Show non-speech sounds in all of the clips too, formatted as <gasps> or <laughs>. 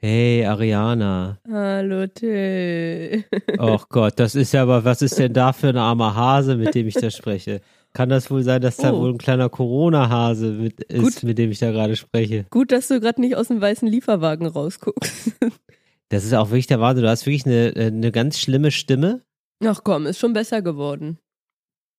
Hey, Ariana. Hallo Till. Och Gott, das ist ja aber, was ist denn da für ein armer Hase, mit dem ich da spreche? Kann das wohl sein, dass da Oh. wohl ein kleiner Corona-Hase mit ist, Gut. mit dem ich da gerade spreche? Gut, dass du gerade nicht aus dem weißen Lieferwagen rausguckst. Das ist auch wirklich der Wahnsinn. Du hast wirklich eine, äh, eine ganz schlimme Stimme. Ach komm, ist schon besser geworden.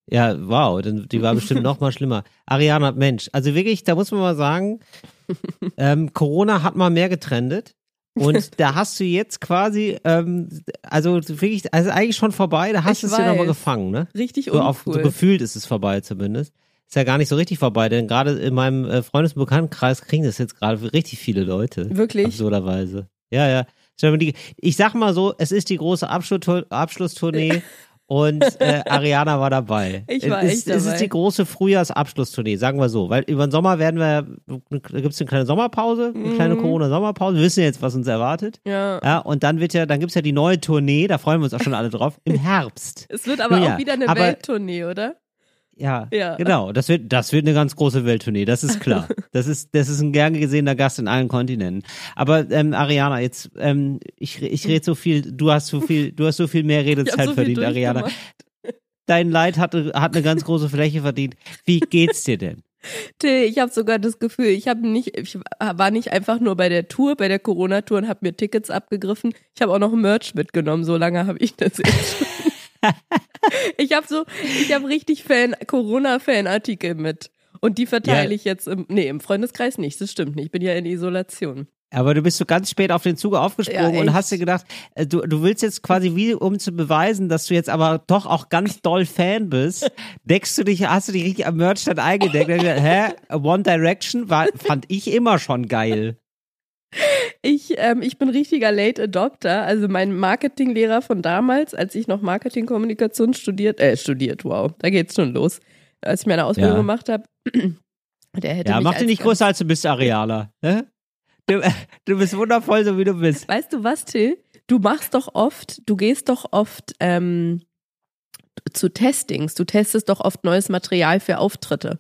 Ja, wow, dann, die war bestimmt noch mal schlimmer. Ariana, Mensch, also wirklich, da muss man mal sagen, <laughs> ähm, Corona hat mal mehr getrendet. Und <laughs> da hast du jetzt quasi, ähm, also wirklich, also eigentlich schon vorbei, da hast du es dir nochmal gefangen, ne? Richtig So, auf, so uncool. gefühlt ist es vorbei zumindest. Ist ja gar nicht so richtig vorbei, denn gerade in meinem äh, Freundes- und Bekanntenkreis kriegen das jetzt gerade richtig viele Leute. Wirklich? Absurderweise. Ja, ja. Ich sag mal so, es ist die große Abschlusstour- Abschlusstournee <laughs> und äh, Ariana war dabei. <laughs> Ich war es, echt Es dabei. ist die große Frühjahrsabschlusstournee, sagen wir so. Weil über den Sommer werden wir, da gibt es eine kleine Sommerpause, eine kleine Mhm. Corona-Sommerpause. Wir wissen jetzt, was uns erwartet. Ja. Ja, und dann wird ja, dann gibt's ja die neue Tournee, da freuen wir uns auch schon alle drauf, im <laughs> Herbst. Es wird aber Ja, auch wieder eine Welttournee, oder? Ja, Ja. genau. Das wird, das wird eine ganz große Welttournee, das ist klar. <laughs> Das ist, das ist ein gern gesehener Gast in allen Kontinenten. Aber ähm, Ariana, jetzt, ähm, ich, ich rede so viel, du hast so viel, du hast so viel mehr Redezeit so verdient, Ariana. Dein Leid hat, hat eine ganz große Fläche verdient. Wie geht's dir denn? Till, ich habe sogar das Gefühl, ich habe nicht, ich war nicht einfach nur bei der Tour, bei der Corona-Tour und habe mir Tickets abgegriffen. Ich habe auch noch Merch mitgenommen. So lange habe ich das jetzt. <laughs> ich habe so, ich habe richtig Fan, Corona-Fan-Artikel mit. Und die verteile Ja. ich jetzt im, nee, im Freundeskreis nicht. Das stimmt nicht. Ich bin ja in Isolation. Aber du bist so ganz spät auf den Zug aufgesprungen Ja, und hast dir gedacht, äh, du, du willst jetzt quasi wie, um zu beweisen, dass du jetzt aber doch auch ganz doll Fan bist, <laughs> deckst du dich, hast du dich richtig am Merchstand eingedeckt und gesagt, hä, One Direction war, fand ich immer schon geil. Ich, ähm, ich bin richtiger Late Adopter. Also mein Marketinglehrer von damals, als ich noch Marketingkommunikation studiert, äh, studiert, wow, da geht's schon los. Als ich meine Ausbildung Ja. gemacht habe, <clears throat> der hätte Ja, mich mach dich nicht größer als du bist, Areala. Ne? Du, <laughs> du bist wundervoll, so wie du bist. Weißt du was, Till? Du machst doch oft, du gehst doch oft ähm, zu Testings. Du testest doch oft neues Material für Auftritte.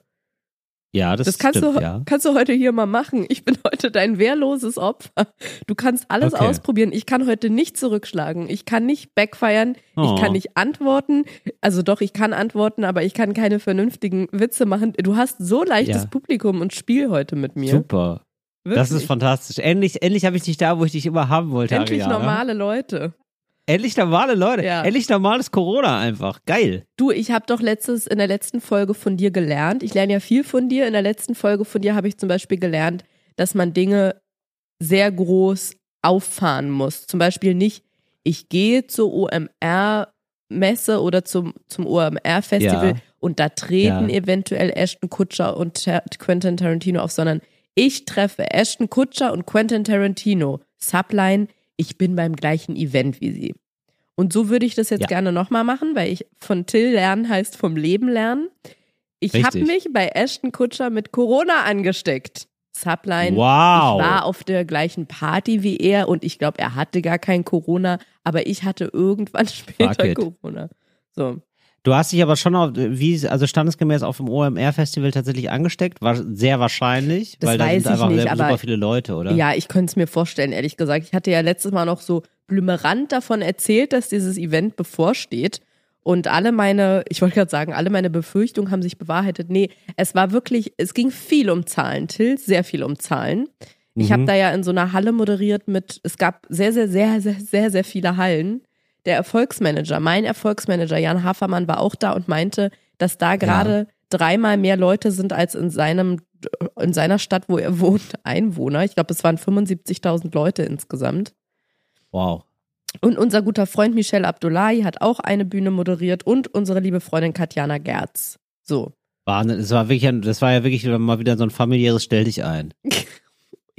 Ja, das, Das kannst stimmt, du, ja. kannst du heute hier mal machen. Ich bin <laughs> heute dein wehrloses Opfer. Du kannst alles Okay. ausprobieren. Ich kann heute nicht zurückschlagen. Ich kann nicht backfeiern. Oh. Ich kann nicht antworten. Also doch, ich kann antworten, aber ich kann keine vernünftigen Witze machen. Du hast so leichtes Ja. Publikum und Spiel heute mit mir. Super. Das ist Wirklich. fantastisch. Endlich, endlich habe ich dich da, wo ich dich immer haben wollte, Endlich Ariana. normale Leute. Endlich normale Leute. Ja. Endlich normales Corona einfach. Geil. Du, ich habe doch letztes in der letzten Folge von dir gelernt. Ich lerne ja viel von dir. In der letzten Folge von dir habe ich zum Beispiel gelernt, dass man Dinge sehr groß auffahren muss. Zum Beispiel nicht, ich gehe zur OMR-Messe oder zum, zum OMR-Festival Ja. und da treten Ja. eventuell Ashton Kutscher und Ter Quentin Tarantino auf, sondern ich treffe Ashton Kutscher und Quentin Tarantino. Subline, ich bin beim gleichen Event wie sie. Und so würde ich das jetzt Ja. gerne nochmal machen, weil ich von Till lernen heißt vom Leben lernen. Ich habe mich bei Ashton Kutscher mit Corona angesteckt. Subline. Wow. Ich war auf der gleichen Party wie er und ich glaube, er hatte gar kein Corona, aber ich hatte irgendwann <laughs> später. Corona. So. Du hast dich aber schon auf, wie, also standesgemäß auf dem OMR-Festival tatsächlich angesteckt. War sehr wahrscheinlich, Das weil da sind einfach nicht, sehr, super viele Leute, oder? Ja, ich könnte es mir vorstellen, ehrlich gesagt. Ich hatte ja letztes Mal noch so blümerant davon erzählt, dass dieses Event bevorsteht. Und alle meine, ich wollte gerade sagen, alle meine Befürchtungen haben sich bewahrheitet. Nee, es war wirklich, es ging viel um Zahlen, Till, sehr viel um Zahlen. Ich Mhm. habe da ja in so einer Halle moderiert mit, es gab sehr, sehr, sehr, sehr, sehr, sehr viele Hallen. Der Erfolgsmanager, mein Erfolgsmanager Jan Hafermann war auch da und meinte, dass da gerade dreimal mehr Leute sind als in seinem, in seiner Stadt, wo er <laughs> wohnt, Einwohner. Ich glaube, es waren 75.000 Leute insgesamt. Wow. Und unser guter Freund Michel Abdullahi hat auch eine Bühne moderiert und unsere liebe Freundin Katjana Gerz. So. Wahnsinn. Es war wirklich, das war ja wirklich mal wieder so ein familiäres Stell dich ein, <laughs>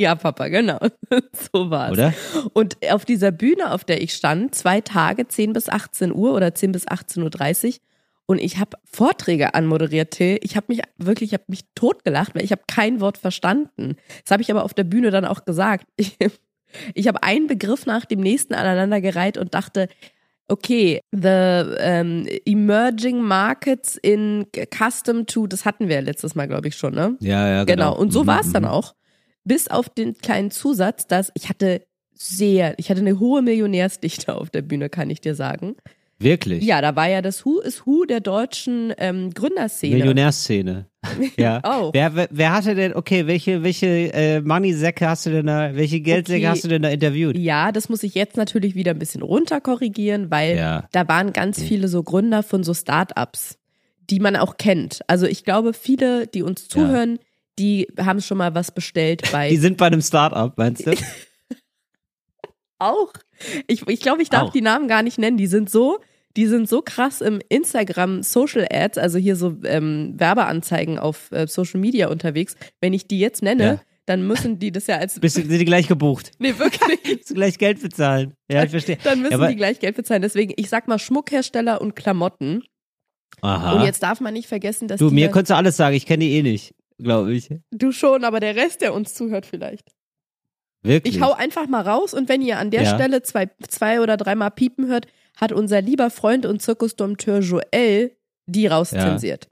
Ja, Papa, genau. <laughs> so war's. oder? Und auf dieser Bühne, auf der ich stand, zwei Tage, 10 bis 18 Uhr oder 10 bis 18.30 Uhr. und ich habe Vorträge anmoderiert, Till. Ich habe mich wirklich, ich habe mich totgelacht, weil ich habe kein Wort verstanden. Das habe ich aber auf der Bühne dann auch gesagt. <laughs> Ich, ich habe einen Begriff nach dem nächsten aneinandergereiht und dachte, okay, the um, emerging markets in custom to, das hatten wir ja letztes Mal, glaube ich, schon, ne? Ja, ja, Genau. Und so Mhm, war es dann mhm. auch. Bis auf den kleinen Zusatz, dass ich hatte sehr, ich hatte eine hohe Millionärsdichte auf der Bühne, kann ich dir sagen. Wirklich? Ja, da war ja das Who is Who der deutschen ähm, Gründerszene. Millionärsszene. <laughs> ja. Oh. Wer, wer, hatte denn, okay, welche, welche äh, Money-Säcke hast du denn da, welche Geldsäcke Okay. hast du denn da interviewt? Ja, das muss ich jetzt natürlich wieder ein bisschen runterkorrigieren, weil Ja. da waren ganz viele so Gründer von so Startups, die man auch kennt. Also ich glaube, viele, die uns zuhören, die haben schon mal was bestellt bei Die sind bei einem Start-up, meinst du? <laughs> auch. Ich, ich glaube, ich darf Auch. die Namen gar nicht nennen. Die sind so, die sind so krass im Instagram Social Ads, also hier so ähm, Werbeanzeigen auf äh, Social Media unterwegs. Wenn ich die jetzt nenne, Ja. dann müssen die das ja als Bist du, sind die gleich gebucht? <laughs> nee wirklich. <laughs> Du gleich Geld bezahlen? Ja, ich verstehe. Dann müssen Ja, die gleich Geld bezahlen. Deswegen, ich sag mal Schmuckhersteller und Klamotten. Aha. Und jetzt darf man nicht vergessen, dass du, mir konntest du alles sagen, ich kenne die eh nicht, glaube ich. du schon, aber der Rest, der uns zuhört, vielleicht. Wirklich. Ich hau einfach mal raus und wenn ihr an der Ja. Stelle zwei, zwei oder dreimal piepen hört, hat unser lieber Freund und Zirkusdompteur Joel die rauszensiert.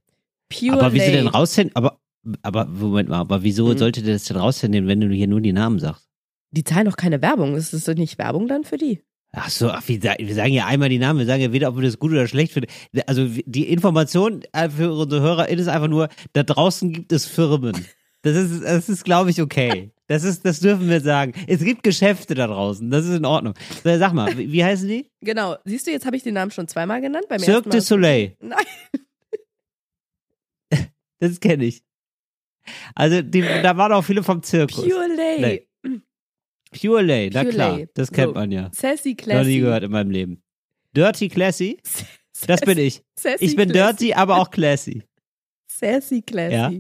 Pure aber wieso denn raushängen? Aber, aber, Moment mal, aber wieso Mhm. sollte das denn raushängen, wenn du hier nur die Namen sagst? Die zahlen doch keine Werbung. Ist das nicht Werbung dann für die? Ach so, ach, wir, wir sagen ja einmal die Namen, wir sagen ja weder, ob wir das gut oder schlecht finden. Also die Information äh, für unsere HörerInnen ist einfach nur, da draußen gibt es Firmen. Das ist, das ist, glaube ich, okay. Das ist, das dürfen wir sagen. Es gibt Geschäfte da draußen, das ist in Ordnung. So, sag mal, wie, wie heißen die? Genau. Siehst du, jetzt habe ich den Namen schon zweimal genannt. Beim Cirque du. Soleil. Nein. <laughs> Das kenne ich. Also, die, da waren auch viele vom Zirkus. Pure Lay. Lay. Pure Lay, na Pure klar. Lay. Das kennt So. man ja. Sassy Noch nie Classy. gehört in meinem Leben. Dirty Classy? <laughs> Das bin ich. Sassy Ich bin Classy. dirty, aber auch classy. Sassy Classy. Ja.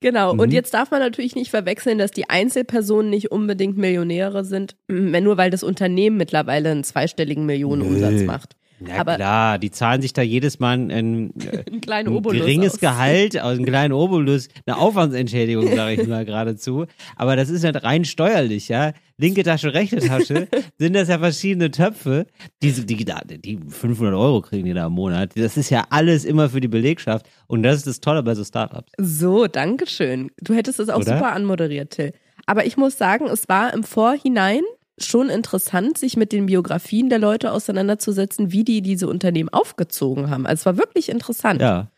Genau, Mhm. und jetzt darf man natürlich nicht verwechseln, dass die Einzelpersonen nicht unbedingt Millionäre sind, nur weil das Unternehmen mittlerweile einen zweistelligen Millionenumsatz macht. Na Aber- klar, die zahlen sich da jedes Mal ein, ein, <laughs> Einen ein Obolus geringes aus. Gehalt, aus einem kleinen Obolus, eine Aufwandsentschädigung, sage ich mal geradezu. Aber das ist halt rein steuerlich, ja. Linke Tasche, rechte Tasche, <laughs> sind das ja verschiedene Töpfe. Diese, die, die, die 500 Euro kriegen die da im Monat. Das ist ja alles immer für die Belegschaft. Und das ist das Tolle bei so Startups. So, danke schön. Du hättest es auch Oder? super anmoderiert, Till. Aber ich muss sagen, es war im Vorhinein schon interessant, sich mit den Biografien der Leute auseinanderzusetzen, wie die diese Unternehmen aufgezogen haben. Also es war wirklich interessant. Ja,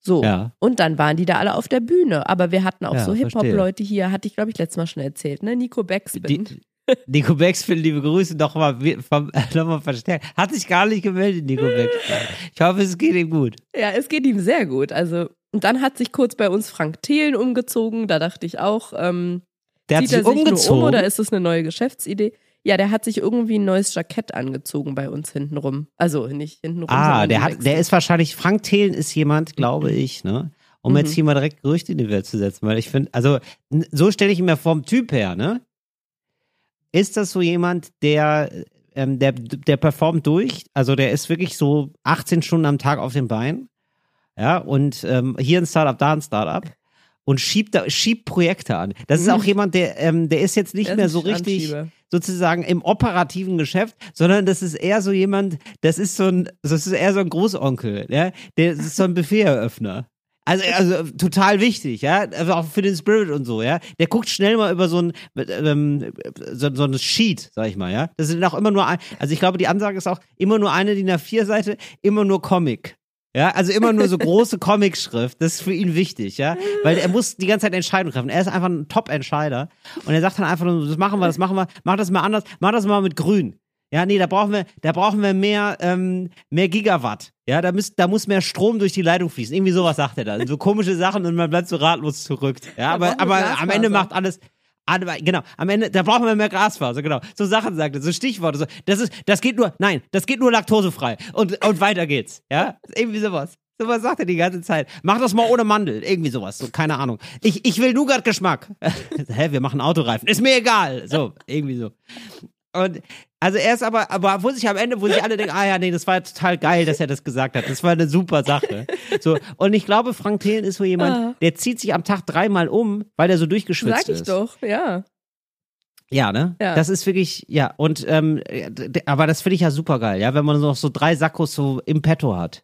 So. ja. Und dann waren die da alle auf der Bühne. Aber wir hatten auch Ja, so. Hip-Hop-Leute hier, hatte ich, glaube ich, letztes Mal schon erzählt, ne? Nico Backspin. Die, Nico Beckspin, liebe Grüße, nochmal <laughs> noch mal verstärkt. Hat sich gar nicht gemeldet, Nico Beckspin. Ich hoffe, es geht ihm gut. Ja, es geht ihm sehr gut. Also, und dann hat sich kurz bei uns Frank Thelen umgezogen. Da dachte ich auch, ähm, Der hat zieht er sich umgezogen. um oder ist das eine neue Geschäftsidee? Ja, der hat sich irgendwie ein neues Jackett angezogen bei uns hintenrum. Also nicht hintenrum. Ah, der hat, der ist wahrscheinlich, Frank Thelen ist jemand, glaube ich, ne? Um Mhm. jetzt hier mal direkt Gerüchte in die Welt zu setzen, weil ich finde, also so stelle ich ihn mir vom Typ her, ne? Ist das so jemand, der, ähm, der, der performt durch? Also der ist wirklich so 18 Stunden am Tag auf den Beinen, ja? Und ähm, hier ein Startup, da ein Startup. Und schiebt, da, schiebt Projekte an. Das ist Mhm. auch jemand, der, ähm, der ist jetzt nicht ist mehr so richtig, Anschieber. sozusagen im operativen Geschäft, sondern das ist eher so jemand, das ist so ein, das ist eher so ein Großonkel, ja, der ist so ein Buffeteröffner. Also, also total wichtig, ja, also auch für den Spirit und so, ja. Der guckt schnell mal über so ein, ähm, so, so ein Sheet, sag ich mal, ja. Das sind auch immer nur, ein, also ich glaube, die Ansage ist auch immer nur eine DIN A4-Seite, immer nur Comic. Ja, also immer nur so große Comic-Schrift. Das ist für ihn wichtig, ja. Weil er muss die ganze Zeit Entscheidungen treffen. Er ist einfach ein Top-Entscheider. Und er sagt dann einfach nur, das machen wir, das machen wir, mach das mal anders, mach das mal mit grün. Ja, nee, da brauchen wir, da brauchen wir mehr, ähm, mehr Gigawatt. Ja, da muss, da muss mehr Strom durch die Leitung fließen. Irgendwie sowas sagt er dann. So komische Sachen und man bleibt so ratlos zurück. Ja, Da aber, aber am Ende macht alles, genau, am Ende, da brauchen wir mehr Grasfaser, genau. So Sachen sagt er, so Stichworte, so, das ist, das geht nur, nein, das geht nur laktosefrei. Und, und weiter geht's, ja? Irgendwie sowas. Sowas sagt er die ganze Zeit. Mach das mal ohne Mandel. Irgendwie sowas. So, keine Ahnung. Ich, ich will Nougat-Geschmack. <laughs> Hä, wir machen Autoreifen. Ist mir egal. So, irgendwie so. Und also er ist aber, aber wo sich am Ende, wo sich alle denken, ah ja, nee, das war total geil, dass er das gesagt hat. Das war eine super Sache. So, und ich glaube, Frank Thelen ist so jemand, Ah. der zieht sich am Tag dreimal um, weil er so durchgeschwitzt Sag ich ist. doch, ja. Ja, ne? Ja. Das ist wirklich, ja, und ähm, aber das finde ich ja super geil, ja, wenn man noch so drei Sakkos so im Petto hat.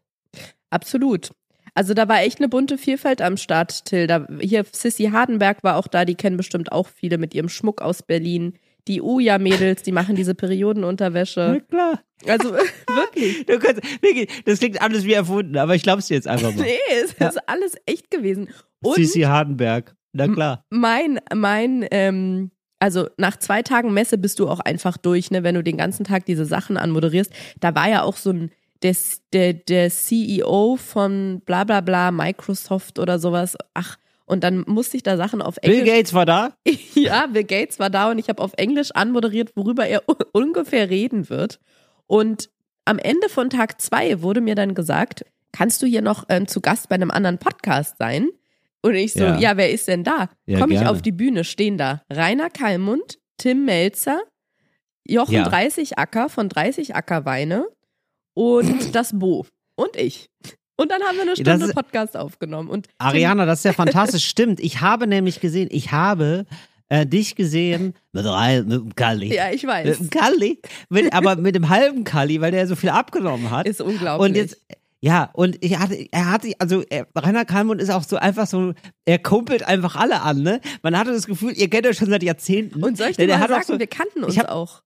Absolut. Also da war echt eine bunte Vielfalt am Start, Till. Da, hier Sissy Hardenberg war auch da, die kennen bestimmt auch viele mit ihrem Schmuck aus Berlin. Die Uja-Mädels, die machen diese Periodenunterwäsche. klar. Also <laughs> wirklich. Du kannst, wirklich, das klingt alles wie erfunden, aber ich glaub's dir jetzt einfach mal. <laughs> Nee, es ist alles echt gewesen. Und Hardenberg. Na klar. mein, mein, ähm, also nach zwei Tagen Messe bist du auch einfach durch, ne, wenn du den ganzen Tag diese Sachen anmoderierst. Da war ja auch so ein, der, der, der CEO von bla bla bla, Microsoft oder sowas. Ach, und dann musste ich da Sachen auf Bill Englisch. Gates war da. <laughs> Ja, Bill Gates war da und ich habe auf Englisch anmoderiert, worüber er ungefähr reden wird. Und am Ende von Tag zwei wurde mir dann gesagt, kannst du hier noch ähm, zu Gast bei einem anderen Podcast sein? Und ich so, Ja. ja, wer ist denn da? Ja, Komme ich auf die Bühne, stehen da Rainer Kallmund, Tim Melzer, Jochen Ja. 30 Acker von 30 Acker Weine und das Bo und ich. Und dann haben wir eine Stunde ist- Podcast aufgenommen. Und Ariana, das ist ja fantastisch. <laughs> Stimmt. Ich habe nämlich gesehen, ich habe äh, dich gesehen mit drei, mit dem Kalli. Ja, ich Mit weiß. dem Kalli. Mit, aber mit dem halben Kalli, weil der so viel abgenommen hat. Ist unglaublich. Und jetzt, ja, und ich hatte, er hatte, also er, Rainer Kalmund ist auch so einfach so, er kumpelt einfach alle an, ne? Man hatte das Gefühl, ihr kennt euch schon seit Jahrzehnten. Und soll ich dir mal sagen, so, wir kannten uns ich hab- auch.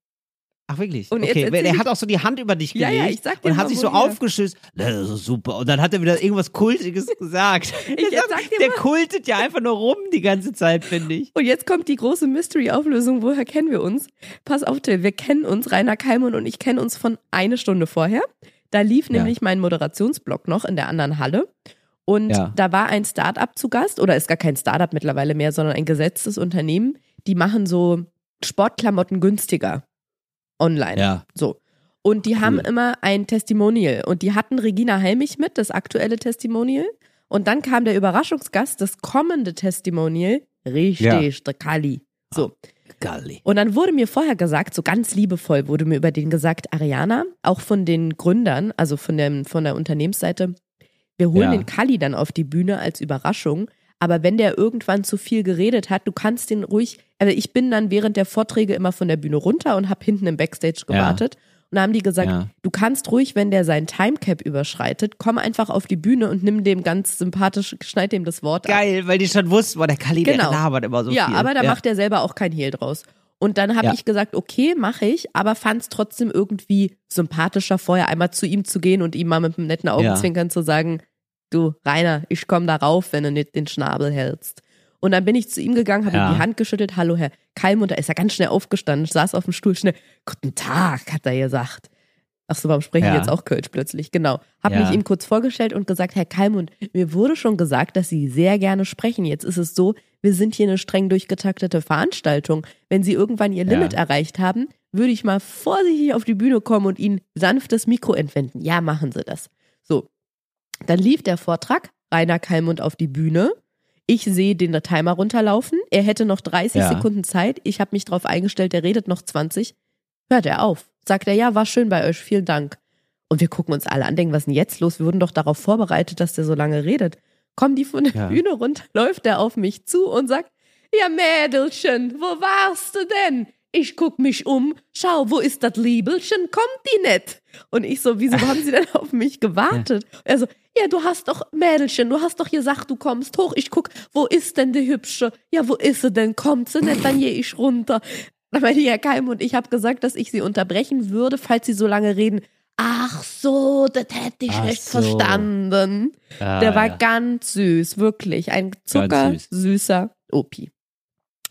Ach wirklich? Und jetzt okay, erzähl er hat auch so die Hand über dich Ja, gelegt ja, ich sag dir und hat sich so woher. aufgeschüsst. Das ist super. Und dann hat er wieder irgendwas Kultiges <laughs> gesagt. Ich der, jetzt sag dir der mal. kultet ja einfach nur rum die ganze Zeit, finde ich. Und jetzt kommt die große Mystery-Auflösung. Woher kennen wir uns? Pass auf, Till, wir kennen uns, Rainer Kalmund und ich kennen uns von eine Stunde vorher. Da lief Ja. nämlich mein Moderationsblock noch in der anderen Halle. Und Ja. da war ein Startup zu Gast, oder ist gar kein Startup mittlerweile mehr, sondern ein gesetztes Unternehmen. Die machen so Sportklamotten günstiger online. Ja. So. Und die haben Cool. immer ein Testimonial. Und die hatten Regina Helmich mit, das aktuelle Testimonial. Und dann kam der Überraschungsgast, das kommende Testimonial. Richtig, der Kali. So. Galli. Und dann wurde mir vorher gesagt, so ganz liebevoll wurde mir über den gesagt, Ariana, auch von den Gründern, also von, dem, von der Unternehmensseite, wir holen Ja. den Kali dann auf die Bühne als Überraschung. Aber wenn der irgendwann zu viel geredet hat, du kannst den ruhig, also ich bin dann während der Vorträge immer von der Bühne runter und habe hinten im Backstage gewartet. Und da haben die gesagt, Ja. du kannst ruhig, wenn der sein Timecap überschreitet, komm einfach auf die Bühne und nimm dem ganz sympathisch, schneid dem das Wort ab. Geil, weil die schon wussten, boah, der Kalli, Genau. der labert immer so ja, viel. aber da ja. macht er selber auch kein Hehl draus. Und dann habe Ja. ich gesagt, okay, mache ich, aber fand es trotzdem irgendwie sympathischer, vorher einmal zu ihm zu gehen und ihm mal mit einem netten Augenzwinkern zu sagen, du Rainer, ich komme da rauf, wenn du nicht den Schnabel hältst. Und dann bin ich zu ihm gegangen, habe Ja. ihm die Hand geschüttelt, hallo Herr Kalmund, da ist er ganz schnell aufgestanden, saß auf dem Stuhl, schnell, guten Tag, hat er gesagt. Ach so, warum spreche Ja. ich jetzt auch Kölsch plötzlich? Genau. Hab Ja. mich ihm kurz vorgestellt und gesagt, Herr Kalmund, mir wurde schon gesagt, dass Sie sehr gerne sprechen. Jetzt ist es so, wir sind hier eine streng durchgetaktete Veranstaltung. Wenn Sie irgendwann Ihr. Limit erreicht haben, würde ich mal vorsichtig auf die Bühne kommen und Ihnen sanft das Mikro entwenden. Ja, machen Sie das. So. Dann lief der Vortrag, Rainer Kalmund auf die Bühne. Ich sehe den Timer runterlaufen. Er hätte noch 30 Ja. Sekunden Zeit. Ich habe mich darauf eingestellt, der redet noch 20. Hört er auf. Sagt er, ja, war schön bei euch, vielen Dank. Und wir gucken uns alle an, denken, was ist denn jetzt los? Wir wurden doch darauf vorbereitet, dass der so lange redet. Kommen die von der Ja. Bühne runter, <laughs> läuft er auf mich zu und sagt, ja Mädelchen, wo warst du denn? Ich guck mich um, schau, wo ist das Liebelchen? Kommt die nicht? Und ich so, wieso haben sie denn auf mich gewartet? <laughs> Er so, ja, du hast doch, Mädelchen, du hast doch gesagt, du kommst hoch. Ich guck, wo ist denn die Hübsche? Ja, wo ist sie denn? Kommt sie nicht, dann gehe ich runter. Dann meinte Herr Keim und ich habe gesagt, dass ich sie unterbrechen würde, falls sie so lange reden. Ach so, das hätte ich Ach nicht so. verstanden. Ah, Der war ja. ganz süß, wirklich. Ein zuckersüßer Opi.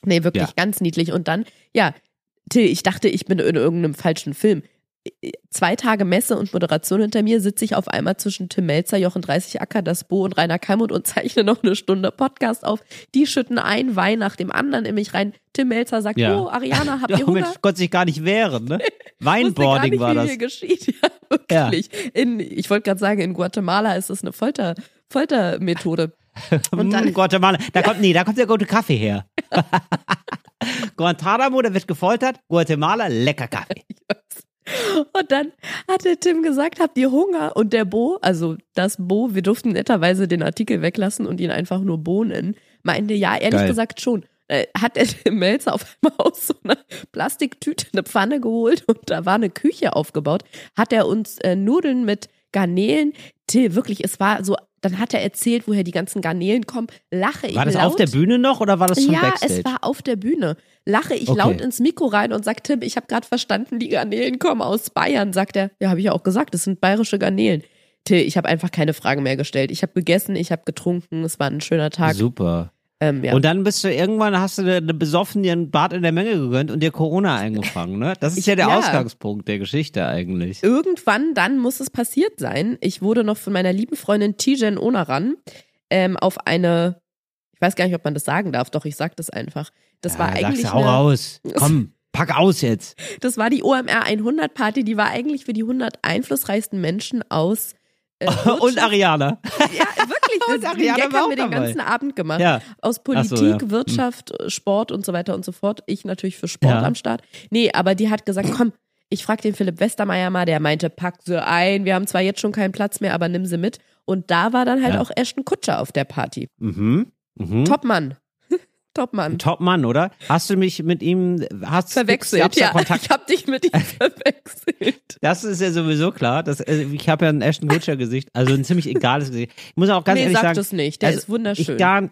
Nee, wirklich Ja. ganz niedlich. Und dann, ja, Till, ich dachte, ich bin in irgendeinem falschen Film. Zwei Tage Messe und Moderation hinter mir sitze ich auf einmal zwischen Tim Melzer, Jochen 30 Acker, das Bo und Rainer Kalmund und zeichne noch eine Stunde Podcast auf. Die schütten ein Wein nach dem anderen in mich rein. Tim Melzer sagt, Ja. oh, Ariana, habt Ja, <laughs> ihr Hunger? Mensch, konnte sich gar nicht wehren, ne? <laughs> Weinboarding war das. hier geschieht. <laughs> Ja, wirklich. In, ich wollte gerade sagen, in Guatemala ist es eine Folter, Foltermethode. Und dann- Mm, Guatemala. Da kommt, nee, da kommt der gute Kaffee her. Guantanamo, da wird gefoltert. Guatemala, lecker Kaffee. Und dann hat der Tim gesagt, habt ihr Hunger? Und der Bo, also das Bo, wir durften netterweise den Artikel weglassen und ihn einfach nur Bo nennen, meinte, ja, ehrlich Geil. gesagt schon. Äh, Hat der Tim Melzer auf einmal aus so einer Plastiktüte eine Pfanne geholt und da war eine Küche aufgebaut, hat er uns äh, Nudeln mit Garnelen, Till, wirklich, es war so, dann hat er erzählt, woher die ganzen Garnelen kommen, lache ich War das laut. auf der Bühne noch oder war das schon ja, Backstage? es war auf der Bühne. Lache ich Okay. laut ins Mikro rein und sag, Tim, ich habe gerade verstanden, die Garnelen kommen aus Bayern. Sagt er, ja, habe ich ja auch gesagt, das sind bayerische Garnelen. Till, ich habe einfach keine Fragen mehr gestellt. Ich habe gegessen, ich habe getrunken, es war ein schöner Tag. Super. Ähm, ja. Und dann bist du irgendwann, hast du eine besoffen dir einen Bad in der Menge gegönnt und dir Corona eingefangen, ne? Das ist ja der ja. Ausgangspunkt der Geschichte eigentlich. Irgendwann dann muss es passiert sein. Ich wurde noch von meiner lieben Freundin Tijen Onaran ähm, auf eine, ich weiß gar nicht, ob man das sagen darf, doch ich sag das einfach. Das war Ja, eigentlich sagst du, hau eine, raus. Komm, pack aus jetzt. Das war die OMR 100 Party, die war eigentlich für die 100 einflussreichsten Menschen aus <laughs> Und Wirtschaft- Ariana. <laughs> Ja, wirklich. <laughs> Und Das, den Ariana Gag haben wir den dabei. ganzen Abend gemacht. Ja. Aus Politik, so, ja. Hm. Wirtschaft, Sport und so weiter und so fort. Ich natürlich für Sport Ja. am Start. Nee, aber die hat gesagt, komm, ich frag den Philipp Westermeier mal, der meinte, pack sie ein. Wir haben zwar jetzt schon keinen Platz mehr, aber nimm sie mit. Und da war dann halt auch Ashton Kutscher auf der Party. Mhm. mhm. Topmann. Topmann. Top-Mann, oder? Hast du mich mit ihm, hast Verwechselt. Ja, Kontakt? ich hab dich mit ihm <laughs> verwechselt. Das ist ja sowieso klar. Das, also ich habe ja ein Ashton Kutcher Gesicht, also ein ziemlich egales Gesicht. Ich muss auch ganz nee, ehrlich sag sagen, das nicht. Der also ist wunderschön. gar,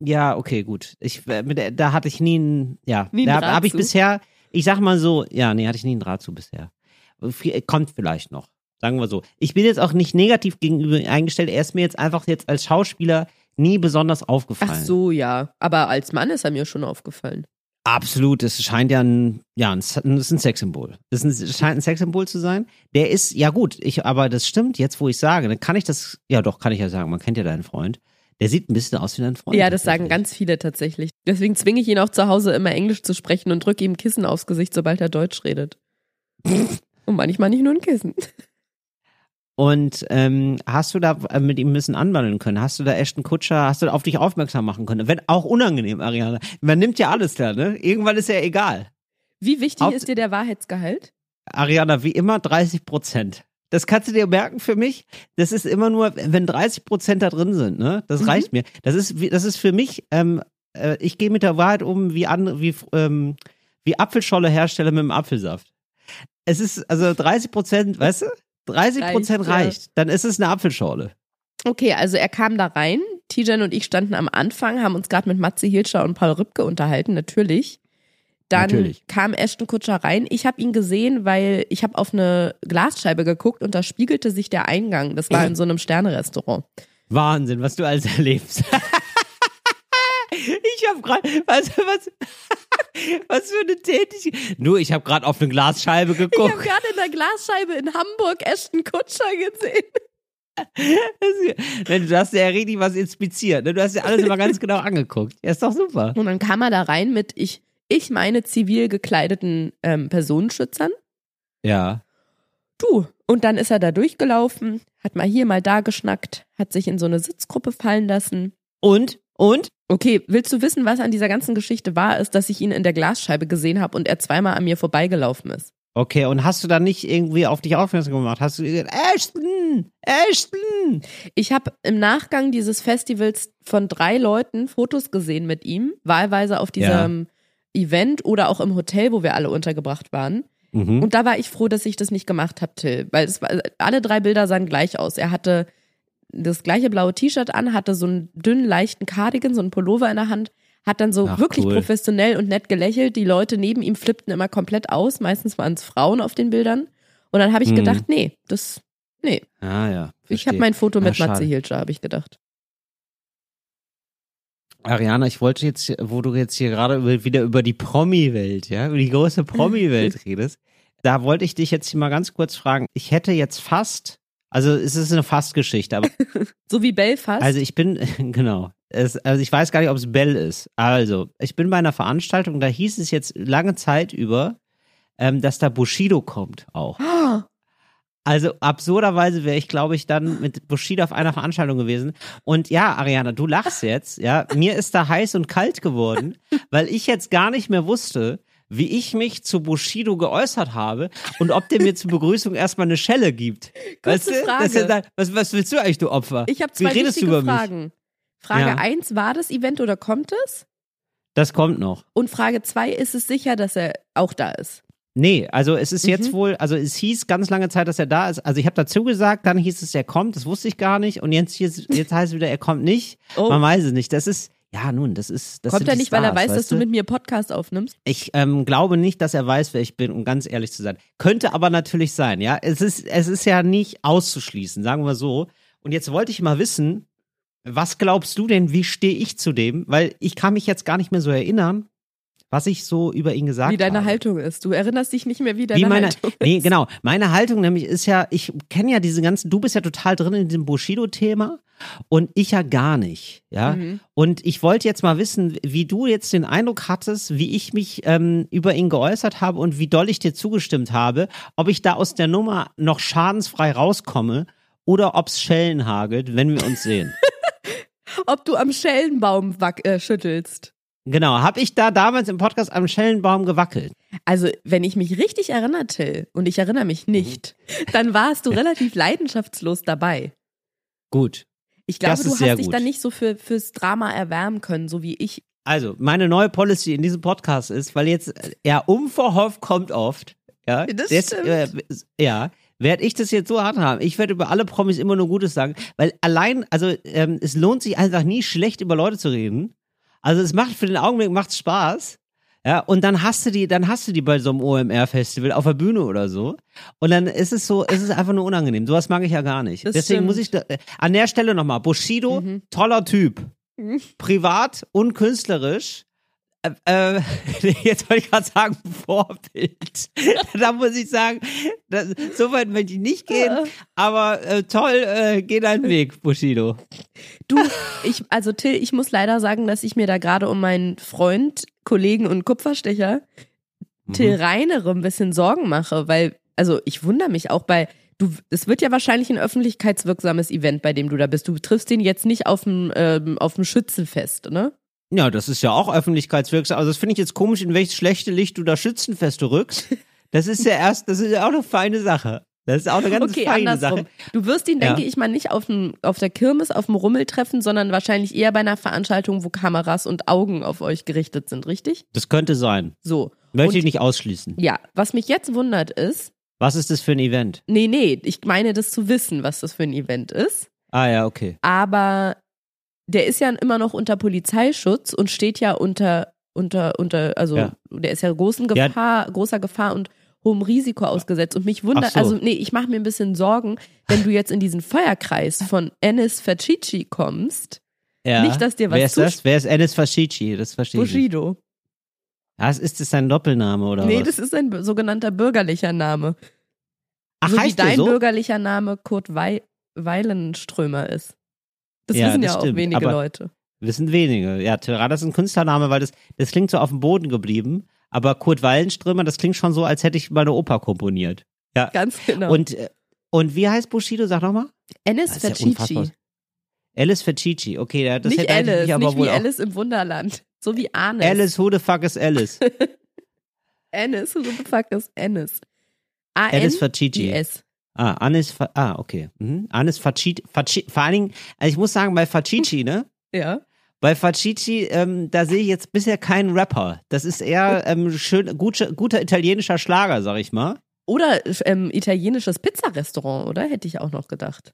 ja, okay, gut. Ich, äh, mit da hatte ich nie einen, ja, Nie einen da habe ich bisher, ich sag mal so, ja, nee, hatte ich nie einen Draht zu bisher. Kommt vielleicht noch, sagen wir so. Ich bin jetzt auch nicht negativ gegenüber eingestellt. Er ist mir jetzt einfach jetzt als Schauspieler nie besonders aufgefallen. Ach so, ja. Aber als Mann ist er mir schon aufgefallen. Absolut, es scheint ja ein, ja, ein, es ist ein Sexsymbol. Es scheint ein Sexsymbol zu sein. Der ist, ja gut, ich, aber das stimmt, jetzt wo ich sage, dann kann ich das, ja doch, kann ich ja sagen, man kennt ja deinen Freund. Der sieht ein bisschen aus wie dein Freund. Ja, das sagen ganz viele tatsächlich. Deswegen zwinge ich ihn auch zu Hause immer Englisch zu sprechen und drücke ihm Kissen aufs Gesicht, sobald er Deutsch redet. <laughs> und manchmal nicht nur ein Kissen. Und ähm, hast du da äh, mit ihm ein bisschen anwandeln können? Hast du da Ashton Kutscher, hast du auf dich aufmerksam machen können? Wenn auch unangenehm, Ariana. Man nimmt ja alles da, ne? Irgendwann ist ja egal. Wie wichtig Haupt- ist dir der Wahrheitsgehalt? Ariana, wie immer 30 Prozent. Das kannst du dir merken für mich. Das ist immer nur, wenn 30 Prozent da drin sind, ne? Das Mhm. reicht mir. Das ist, wie- das ist für mich, ähm, äh, ich gehe mit der Wahrheit um wie andere, wie, ähm, wie Apfelscholle-Hersteller mit dem Apfelsaft. Es ist, also 30 Prozent, weißt du? 30 Prozent Reicht. Dann ist es eine Apfelschorle. Okay, also er kam da rein. Tijan und ich standen am Anfang, haben uns gerade mit Matze Hilscher und Paul Rübke unterhalten, natürlich. Dann Natürlich. kam Ashton Kutscher rein. Ich habe ihn gesehen, weil ich habe auf eine Glasscheibe geguckt und da spiegelte sich der Eingang. Das war in so einem Sternerestaurant. Wahnsinn, was du alles <laughs> erlebst. <laughs> ich habe gerade, du, was, was für eine Tätigkeit. Nur, ich habe gerade auf eine Glasscheibe Ich habe geguckt. gerade in der Glasscheibe in Hamburg Ashton Kutscher gesehen. Nein, Du hast ja richtig was inspiziert. ne? Du hast ja alles immer ganz genau angeguckt. Ja, ist doch super. Und dann kam er da rein mit, ich, ich meine, zivil gekleideten ähm, Personenschützern. Ja. Du. Und dann ist er da durchgelaufen, hat mal hier, mal da geschnackt, hat sich in so eine Sitzgruppe fallen lassen. Und? Und? Okay, willst du wissen, was an dieser ganzen Geschichte wahr ist, dass ich ihn in der Glasscheibe gesehen habe und er zweimal an mir vorbeigelaufen ist? Okay, und hast du dann nicht irgendwie auf dich aufmerksam gemacht? Hast du gesagt, Ashton, Ashton? Ich habe im Nachgang dieses Festivals von drei Leuten Fotos gesehen mit ihm, wahlweise auf diesem Event oder auch im Hotel, wo wir alle untergebracht waren. Mhm. Und da war ich froh, dass ich das nicht gemacht habe, Till, weil es war, alle drei Bilder sahen gleich aus. Er hatte das gleiche blaue T-Shirt an, hatte so einen dünnen, leichten Cardigan, so einen Pullover in der Hand, hat dann so Ach, wirklich cool. professionell und nett gelächelt. Die Leute neben ihm flippten immer komplett aus. Meistens waren es Frauen auf den Bildern. Und dann habe ich Mhm. gedacht, nee, das, nee. Ah ja. Ich verstehe. habe mein Foto mit schade. Matze Hilscher, habe ich gedacht. Ariana, ich wollte jetzt, wo du jetzt hier gerade wieder über die Promi-Welt, ja, über die große Promi-Welt <laughs> redest, da wollte ich dich jetzt mal ganz kurz fragen. Ich hätte jetzt fast, also es ist eine Fast-Geschichte, aber <laughs> So wie Belfast. also ich bin, <laughs> genau, es, also ich weiß gar nicht, ob es Bell ist. Also, ich bin bei einer Veranstaltung, da hieß es jetzt lange Zeit über, ähm, dass da Bushido kommt auch. <gasps> Also absurderweise wäre ich, glaube ich, dann mit Bushido auf einer Veranstaltung gewesen. Und ja, Ariana, du lachst jetzt, ja. Mir ist da heiß und kalt geworden, <laughs> weil ich jetzt gar nicht mehr wusste, wie ich mich zu Bushido geäußert habe und ob der mir zur Begrüßung erstmal eine Schelle gibt. Kurze weißt du? Frage. Ja, was, was willst du eigentlich, du Opfer? Ich habe Wie zwei redest du über mich? Fragen. Frage Ja. 1, war das Event oder kommt es? Das kommt noch. Und Frage 2, ist es sicher, dass er auch da ist? Nee, also es ist jetzt Mhm. wohl, also es hieß ganz lange Zeit, dass er da ist. Also ich habe dazu gesagt, dann hieß es, er kommt, das wusste ich gar nicht. Und jetzt, jetzt, jetzt heißt es wieder, er kommt nicht. Oh. Man weiß es nicht. Das ist, ja nun, das ist. Das Kommt er nicht, weil er Stars, weiß, dass du mit mir Podcast aufnimmst? Ich ähm, glaube nicht, dass er weiß, wer ich bin, um ganz ehrlich zu sein. Könnte aber natürlich sein, ja. Es ist, es ist ja nicht auszuschließen, sagen wir so. Und jetzt wollte ich mal wissen, was glaubst du denn, wie stehe ich zu dem? Weil ich kann mich jetzt gar nicht mehr so erinnern, was ich so über ihn gesagt Wie deine habe. Haltung ist. Du erinnerst dich nicht mehr, wie deine Wie meine, Haltung ist. nee, genau. Meine Haltung nämlich ist ja, ich kenne ja diese ganzen, du bist ja total drin in diesem Bushido-Thema und ich ja gar nicht, ja. Mhm. Und ich wollte jetzt mal wissen, wie du jetzt den Eindruck hattest, wie ich mich ähm, über ihn geäußert habe und wie doll ich dir zugestimmt habe, ob ich da aus der Nummer noch schadensfrei rauskomme oder ob's Schellen hagelt, wenn wir uns sehen. <laughs> Ob du am Schellenbaum wack äh, schüttelst. Genau, habe ich da damals im Podcast am Schellenbaum gewackelt? Also, wenn ich mich richtig erinnere, Till, und ich erinnere mich nicht, Mhm. dann warst du relativ leidenschaftslos dabei. Gut. Ich glaube, du hast dich gut. dann nicht so für, fürs Drama erwärmen können, so wie ich. Also, meine neue Policy in diesem Podcast ist, weil jetzt, äh, ja, unverhofft kommt oft, ja, Das stimmt. äh, ja, werde ich das jetzt so handhaben. Ich werde über alle Promis immer nur Gutes sagen, weil allein, also, ähm, es lohnt sich einfach nie schlecht über Leute zu reden. Also, es macht für den Augenblick macht's Spaß. Ja, und dann hast du die, dann hast du die bei so einem OMR-Festival auf der Bühne oder so. Und dann ist es so, ist es einfach nur unangenehm. Sowas mag ich ja gar nicht. Das Deswegen stimmt. muss ich da, an der Stelle nochmal, Bushido, Mhm. toller Typ Mhm. privat und künstlerisch. Äh, äh, <laughs> jetzt wollte ich gerade sagen, <laughs> Vorbild. <laughs> da muss ich sagen, das, so weit möchte ich nicht gehen, aber äh, toll, äh, geh deinen Weg, Bushido. Du, ich, also Till, ich muss leider sagen, dass ich mir da gerade um meinen Freund, Kollegen und Kupferstecher Till Reinere ein bisschen Sorgen mache, weil, also ich wundere mich auch bei, du, es wird ja wahrscheinlich ein öffentlichkeitswirksames Event, bei dem du da bist. Du triffst ihn jetzt nicht auf dem, ähm, auf dem Schützenfest, ne? Ja, das ist ja auch öffentlichkeitswirksam. Also das finde ich jetzt komisch, in welches schlechte Licht du da Schützenfeste rückst. Das ist ja <laughs> erst, das ist ja auch eine feine Sache. Das ist auch eine ganz Okay, feine andersrum. Sache. Du wirst ihn, Ja. denke ich mal, nicht auf, dem, auf der Kirmes, auf dem Rummel treffen, sondern wahrscheinlich eher bei einer Veranstaltung, wo Kameras und Augen auf euch gerichtet sind, richtig? Das könnte sein. So. Möchte Und- ich nicht ausschließen. Ja, was mich jetzt wundert ist, Was ist das für ein Event? nee, nee, ich meine das zu wissen, was das für ein Event ist. Ah ja, okay. aber der ist ja immer noch unter Polizeischutz und steht ja unter, unter, unter, also Ja. der ist ja großen Ja. Gefahr, großer Gefahr und hohem Risiko ausgesetzt. Und mich wundert, so. also nee, ich mache mir ein bisschen Sorgen, wenn du jetzt in diesen Feuerkreis von Ennis Facici kommst, Ja. Nicht, dass dir was Wer ist das? Wer ist Ennis Fascici? Das verstehe ich. Bushido. Was ist das sein Doppelname oder Nee, was? das ist ein sogenannter bürgerlicher Name. Ach, so wie heißt der dein so? bürgerlicher Name Kurt Wei Weilenströmer ist. Das Ja, wissen das ja auch stimmt, wenige aber- Leute. Wissen wenige. Ja, Terrada ist ein Künstlername, weil das, das klingt so auf dem Boden geblieben. Aber Kurt Wallenströmer, das klingt schon so, als hätte ich mal eine Oper komponiert. Ja. Ganz genau. Und, äh, und wie heißt Bushido? Sag nochmal. Ennis ist ja. Alice Facici. Okay, ja, das nicht hätte Alice, mich aber nicht wohl wie auch. Alice im Wunderland. So wie Arnes. Alice, who the fuck is Alice? <laughs> Ennis, who the fuck is Ennis? Alice Facici. Ah, Anis, ah, okay. Mhm. Anis Facici, Faci, vor allen Dingen, also ich muss sagen, bei Facici, ne? <laughs> Ja. Bei Facici, ähm, da sehe ich jetzt bisher keinen Rapper. Das ist eher ähm, schön, guter, guter italienischer Schlager, sag ich mal. Oder ähm, italienisches Pizzarestaurant, oder? Hätte ich auch noch gedacht.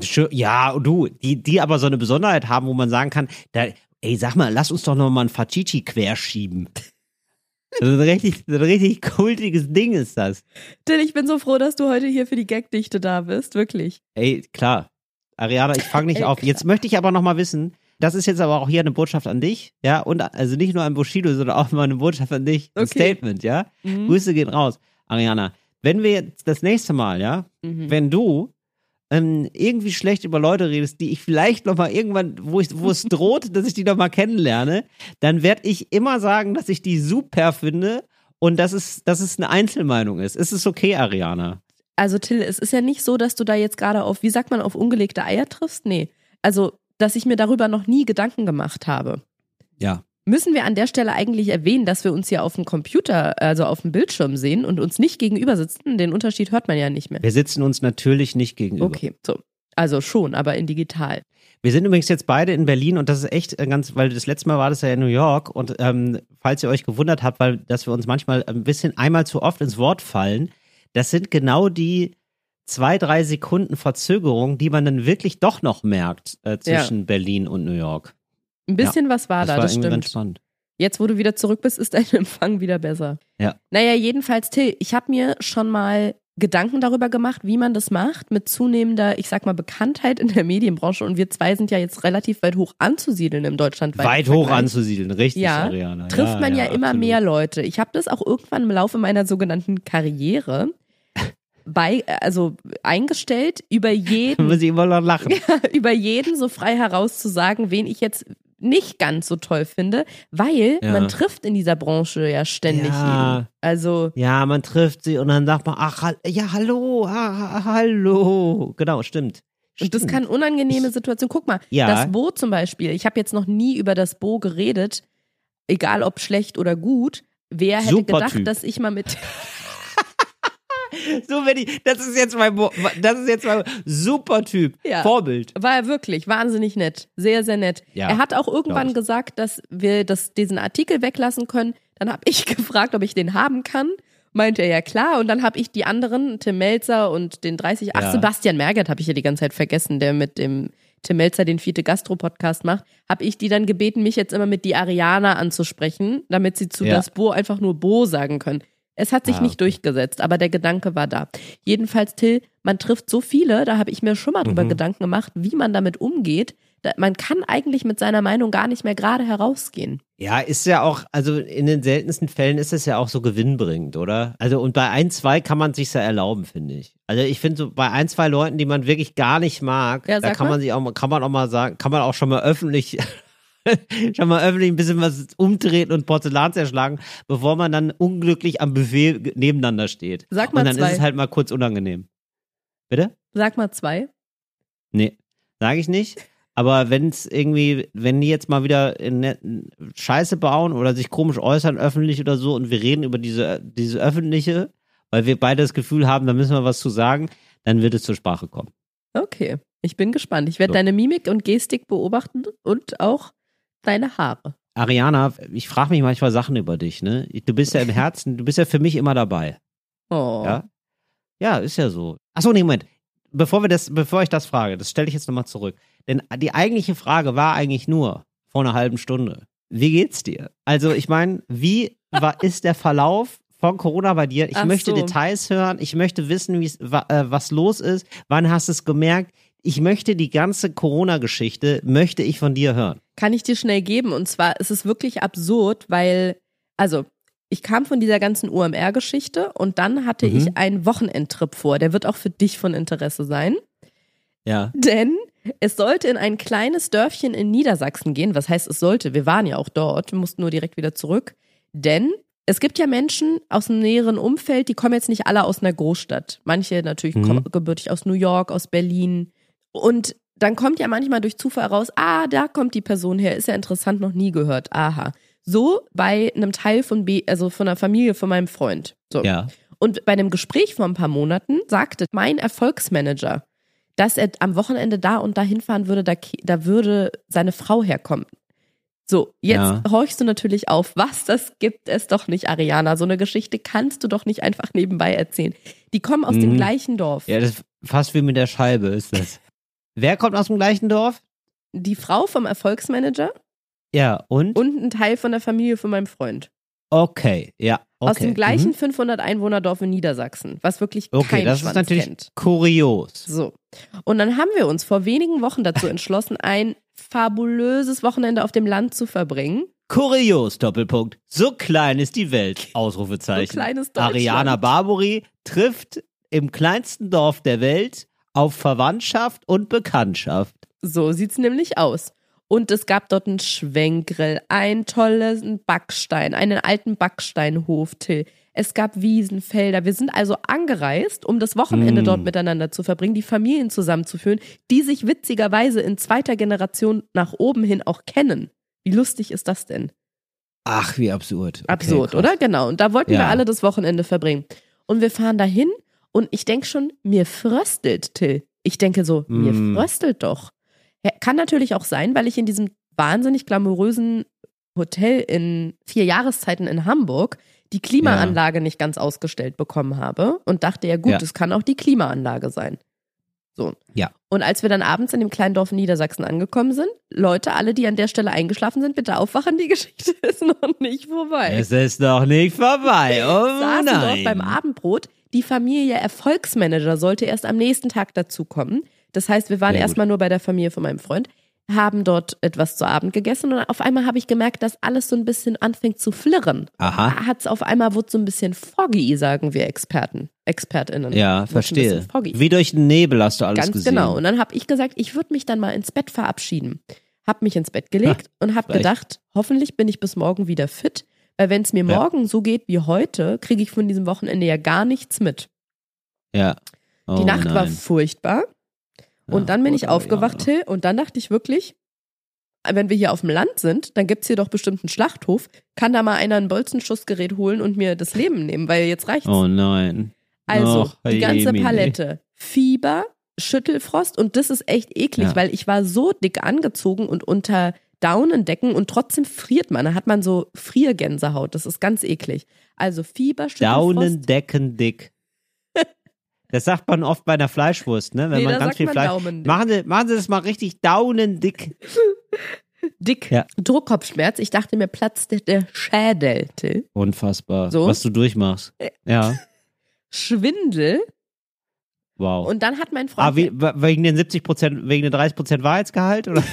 Schön, ja, du, die, die aber so eine Besonderheit haben, wo man sagen kann, da, ey, sag mal, lass uns doch noch mal ein Facici querschieben. <laughs> So ein richtig, ein richtig kultiges Ding ist das. Till, ich bin so froh, dass du heute hier für die Gagdichte da bist. Wirklich. Ey, klar. Ariana, ich fange nicht Ey, auf. klar. Jetzt möchte ich aber noch mal wissen, das ist jetzt aber auch hier eine Botschaft an dich, ja, und also nicht nur an Bushido, sondern auch mal eine Botschaft an dich, ein Okay. Statement, ja. Mhm. Grüße gehen raus. Ariana, wenn wir jetzt das nächste Mal, ja, Mhm. wenn du ähm, irgendwie schlecht über Leute redest, die ich vielleicht noch mal irgendwann, wo, ich, wo es <laughs> droht, dass ich die noch mal kennenlerne, dann werde ich immer sagen, dass ich die super finde und dass es, dass es eine Einzelmeinung ist. Ist es okay, Ariana? Also Till, es ist ja nicht so, dass du da jetzt gerade auf, wie sagt man, auf ungelegte Eier triffst? Nee. Also, dass ich mir darüber noch nie Gedanken gemacht habe. Ja. Müssen wir an der Stelle eigentlich erwähnen, dass wir uns hier auf dem Computer, also auf dem Bildschirm sehen und uns nicht gegenüber sitzen? Den Unterschied hört man ja nicht mehr. Wir sitzen uns natürlich nicht gegenüber. Okay, so. Also schon, aber in digital. Wir sind übrigens jetzt beide in Berlin und das ist echt äh, ganz, weil das letzte Mal war das ja in New York und ähm, falls ihr euch gewundert habt, weil dass wir uns manchmal ein bisschen einmal zu oft ins Wort fallen, das sind genau die zwei, drei Sekunden Verzögerung, die man dann wirklich doch noch merkt äh, zwischen Berlin und New York. Ein bisschen was war das da, war das stimmt. ganz spannend. Jetzt, wo du wieder zurück bist, ist dein <laughs> Empfang wieder besser. Ja. Naja, jedenfalls, Till, ich habe mir schon mal Gedanken darüber gemacht, wie man das macht, mit zunehmender, ich sag mal, Bekanntheit in der Medienbranche. Und wir zwei sind ja jetzt relativ weit hoch anzusiedeln im Deutschland. Weit hoch anzusiedeln, richtig, Ja, Ariana. Trifft man ja, immer absolut. mehr Leute. Ich habe das auch irgendwann im Laufe meiner sogenannten Karriere bei, also eingestellt, über jeden <laughs> muss ich immer noch lachen. <laughs> über jeden so frei heraus zu sagen, wen ich jetzt nicht ganz so toll finde, weil Ja. man trifft in dieser Branche ja ständig Ja. jeden. Also Ja, man trifft sie und dann sagt man, ach, ja, hallo, ha, ha, hallo. Genau, stimmt. und das kann unangenehme Situation. Guck mal, Ja. das Bo zum Beispiel. Ich habe jetzt noch nie über das Bo geredet, egal ob schlecht oder gut. Wer hätte Super gedacht, Typ. dass ich mal mit <laughs> <laughs> So, wenn ich, das ist jetzt mein, das ist jetzt mein super Typ. Ja. Vorbild. War er wirklich wahnsinnig nett. Sehr, sehr nett. Ja, er hat auch irgendwann gesagt, dass wir das, diesen Artikel weglassen können. Dann habe ich <laughs> gefragt, ob ich den haben kann. Meinte er ja klar. Und dann habe ich die anderen, Tim Melzer und den 30, ach, Ja. Sebastian Mergert habe ich ja die ganze Zeit vergessen, der mit dem Tim Melzer den Fiete Gastro-Podcast macht, habe ich die dann gebeten, mich jetzt immer mit die Ariana anzusprechen, damit sie zu Ja. das Bo einfach nur Bo sagen können. Es hat sich Ah, nicht okay. durchgesetzt, aber der Gedanke war da. Jedenfalls, Till, man trifft so viele, da habe ich mir schon mal drüber Mhm. Gedanken gemacht, wie man damit umgeht. Da, man kann eigentlich mit seiner Meinung gar nicht mehr gerade herausgehen. Ja, ist ja auch, also in den seltensten Fällen ist es ja auch so gewinnbringend, oder? Also und bei ein, zwei kann man sich's ja erlauben, finde ich. Also ich finde so bei ein, zwei Leuten, die man wirklich gar nicht mag, Ja, da kann mal. man sich auch kann man auch mal sagen, kann man auch schon mal öffentlich <laughs> schon mal öffentlich ein bisschen was umtreten und Porzellan zerschlagen, bevor man dann unglücklich am Buffet nebeneinander steht. Sag mal und dann zwei. ist es halt mal kurz unangenehm. Bitte? Sag mal zwei. Nee, sage ich nicht. Aber wenn es irgendwie, wenn die jetzt mal wieder in ne- Scheiße bauen oder sich komisch äußern, öffentlich oder so, und wir reden über diese, diese öffentliche, weil wir beide das Gefühl haben, da müssen wir was zu sagen, dann wird es zur Sprache kommen. Okay, ich bin gespannt. Ich werde So. deine Mimik und Gestik beobachten und auch deine Haare. Ariana, ich frage mich manchmal Sachen über dich, ne? Du bist ja im <laughs> Herzen, du bist ja für mich immer dabei. Oh. Ja? Ja, ist ja so. Achso, nee, Moment. Bevor wir das, bevor ich das frage, das stelle ich jetzt nochmal zurück. Denn die eigentliche Frage war eigentlich nur vor einer halben Stunde. Wie geht's dir? Also, ich meine, wie war, <laughs> ist der Verlauf von Corona bei dir? Ich Ach möchte so. Details hören. Ich möchte wissen, äh, was los ist. Wann hast du es gemerkt? Ich möchte die ganze Corona-Geschichte, möchte ich von dir hören. Kann ich dir schnell geben. Und zwar ist es wirklich absurd, weil, also, ich kam von dieser ganzen UMR-Geschichte und dann hatte Mhm. ich einen Wochenendtrip vor. Der wird auch für dich von Interesse sein. Ja. Denn es sollte in ein kleines Dörfchen in Niedersachsen gehen. Was heißt es sollte? Wir waren ja auch dort, wir mussten nur direkt wieder zurück. Denn es gibt ja Menschen aus dem näheren Umfeld, die kommen jetzt nicht alle aus einer Großstadt. Manche natürlich Mhm. kommen gebürtig aus New York, aus Berlin. Und dann kommt ja manchmal durch Zufall raus, ah, da kommt die Person her, ist ja interessant, noch nie gehört. Aha. So bei einem Teil von B, also von der Familie von meinem Freund. So. Ja. Und bei einem Gespräch vor ein paar Monaten sagte mein Erfolgsmanager, dass er am Wochenende da und da hinfahren würde, da, da würde seine Frau herkommen. So, jetzt Ja. horchst du natürlich auf. Was, das gibt es doch nicht, Ariana. So eine Geschichte kannst du doch nicht einfach nebenbei erzählen. Die kommen aus dem Mhm. gleichen Dorf. Ja, das ist fast wie mit der Scheibe ist das. Wer kommt aus dem gleichen Dorf? Die Frau vom Erfolgsmanager Ja, und? und ein Teil von der Familie von meinem Freund. Okay, ja. Okay. Aus dem gleichen Mhm. 500 Einwohnerdorf in Niedersachsen, was wirklich Okay, kein das Schwanz ist natürlich kennt. kurios. So. Und dann haben wir uns vor wenigen Wochen dazu entschlossen, ein fabulöses Wochenende auf dem Land zu verbringen. Kurios, Doppelpunkt. So klein ist die Welt, <laughs> Ausrufezeichen. So klein ist Deutschland. Ariana Barbary trifft im kleinsten Dorf der Welt auf Verwandtschaft und Bekanntschaft. So sieht's nämlich aus. Und es gab dort einen Schwenkgrill, einen tollen Backstein, einen alten Backsteinhof, Till. Es gab Wiesenfelder. Wir sind also angereist, um das Wochenende Mm. dort miteinander zu verbringen, die Familien zusammenzuführen, die sich witzigerweise in zweiter Generation nach oben hin auch kennen. Wie lustig ist das denn? Ach, wie absurd. Okay, Absurd, krass. oder? Genau. Und da wollten wir Ja. alle das Wochenende verbringen. Und wir fahren dahin und ich denke schon, mir fröstelt, Till. Ich denke so, mir Mm. fröstelt doch. Ja, Kann natürlich auch sein, weil ich in diesem wahnsinnig glamourösen Hotel in vier Jahreszeiten in Hamburg die Klimaanlage nicht ganz ausgestellt bekommen habe und dachte ja gut, Ja. es kann auch die Klimaanlage sein. So. Ja. Und als wir dann abends in dem kleinen Dorf in Niedersachsen angekommen sind, Leute, alle, die an der Stelle eingeschlafen sind, bitte aufwachen, die <laughs> Geschichte ist noch nicht vorbei Es ist noch nicht vorbei. Oh saßen nein. dort beim Abendbrot. Die Familie Erfolgsmanager sollte erst am nächsten Tag dazukommen. Das heißt, wir waren gut. erstmal nur bei der Familie von meinem Freund, haben dort etwas zu Abend gegessen und auf einmal habe ich gemerkt, dass alles so ein bisschen anfängt zu flirren. Aha. Hat's auf einmal wurde so ein bisschen foggy, sagen wir Experten, ExpertInnen. Ja, verstehe. Wie durch den Nebel hast du alles Ganz gesehen. genau. Und dann habe ich gesagt, ich würde mich dann mal ins Bett verabschieden. Hab mich ins Bett gelegt und habe gedacht, hoffentlich bin ich bis morgen wieder fit, weil wenn es mir Ja. morgen so geht wie heute, kriege ich von diesem Wochenende ja gar nichts mit. Ja. Oh, Die Nacht war nein. furchtbar und Ach dann bin ich aufgewacht, Ariana. Till, und dann dachte ich wirklich, wenn wir hier auf dem Land sind, dann gibt's hier doch bestimmt einen Schlachthof, kann da mal einer ein Bolzenschussgerät holen und mir das Leben nehmen, weil jetzt reicht's. Oh nein. Also, Och, die ganze jemine. Palette. Fieber, Schüttelfrost und das ist echt eklig, Ja. weil ich war so dick angezogen und unter Daunendecken und trotzdem friert man. Da hat man so Friergänsehaut. Das ist ganz eklig. Also Fieber. Daunendecken dick. <laughs> Das sagt man oft bei einer Fleischwurst, ne? Wenn Nee, man ganz viel man Fleisch. Daumendick. Machen Sie, machen Sie das mal richtig daunendick. <laughs> Dick. Ja. Druckkopfschmerz. Ich dachte mir platzt der, der Schädel. Till. Unfassbar. So? Was du durchmachst. Ja. <laughs> Schwindel. Wow. Und dann hat mein Freund. ah, wie, wegen den 70 Prozent, wegen den 30 Prozent Wahrheitsgehalt? Oder?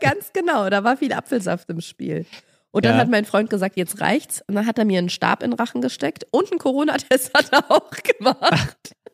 Ganz genau, da war viel Apfelsaft im Spiel. Und dann Ja. hat mein Freund gesagt, jetzt reicht's. Und dann hat er mir einen Stab in den Rachen gesteckt und einen Corona-Test hat er auch gemacht. <laughs>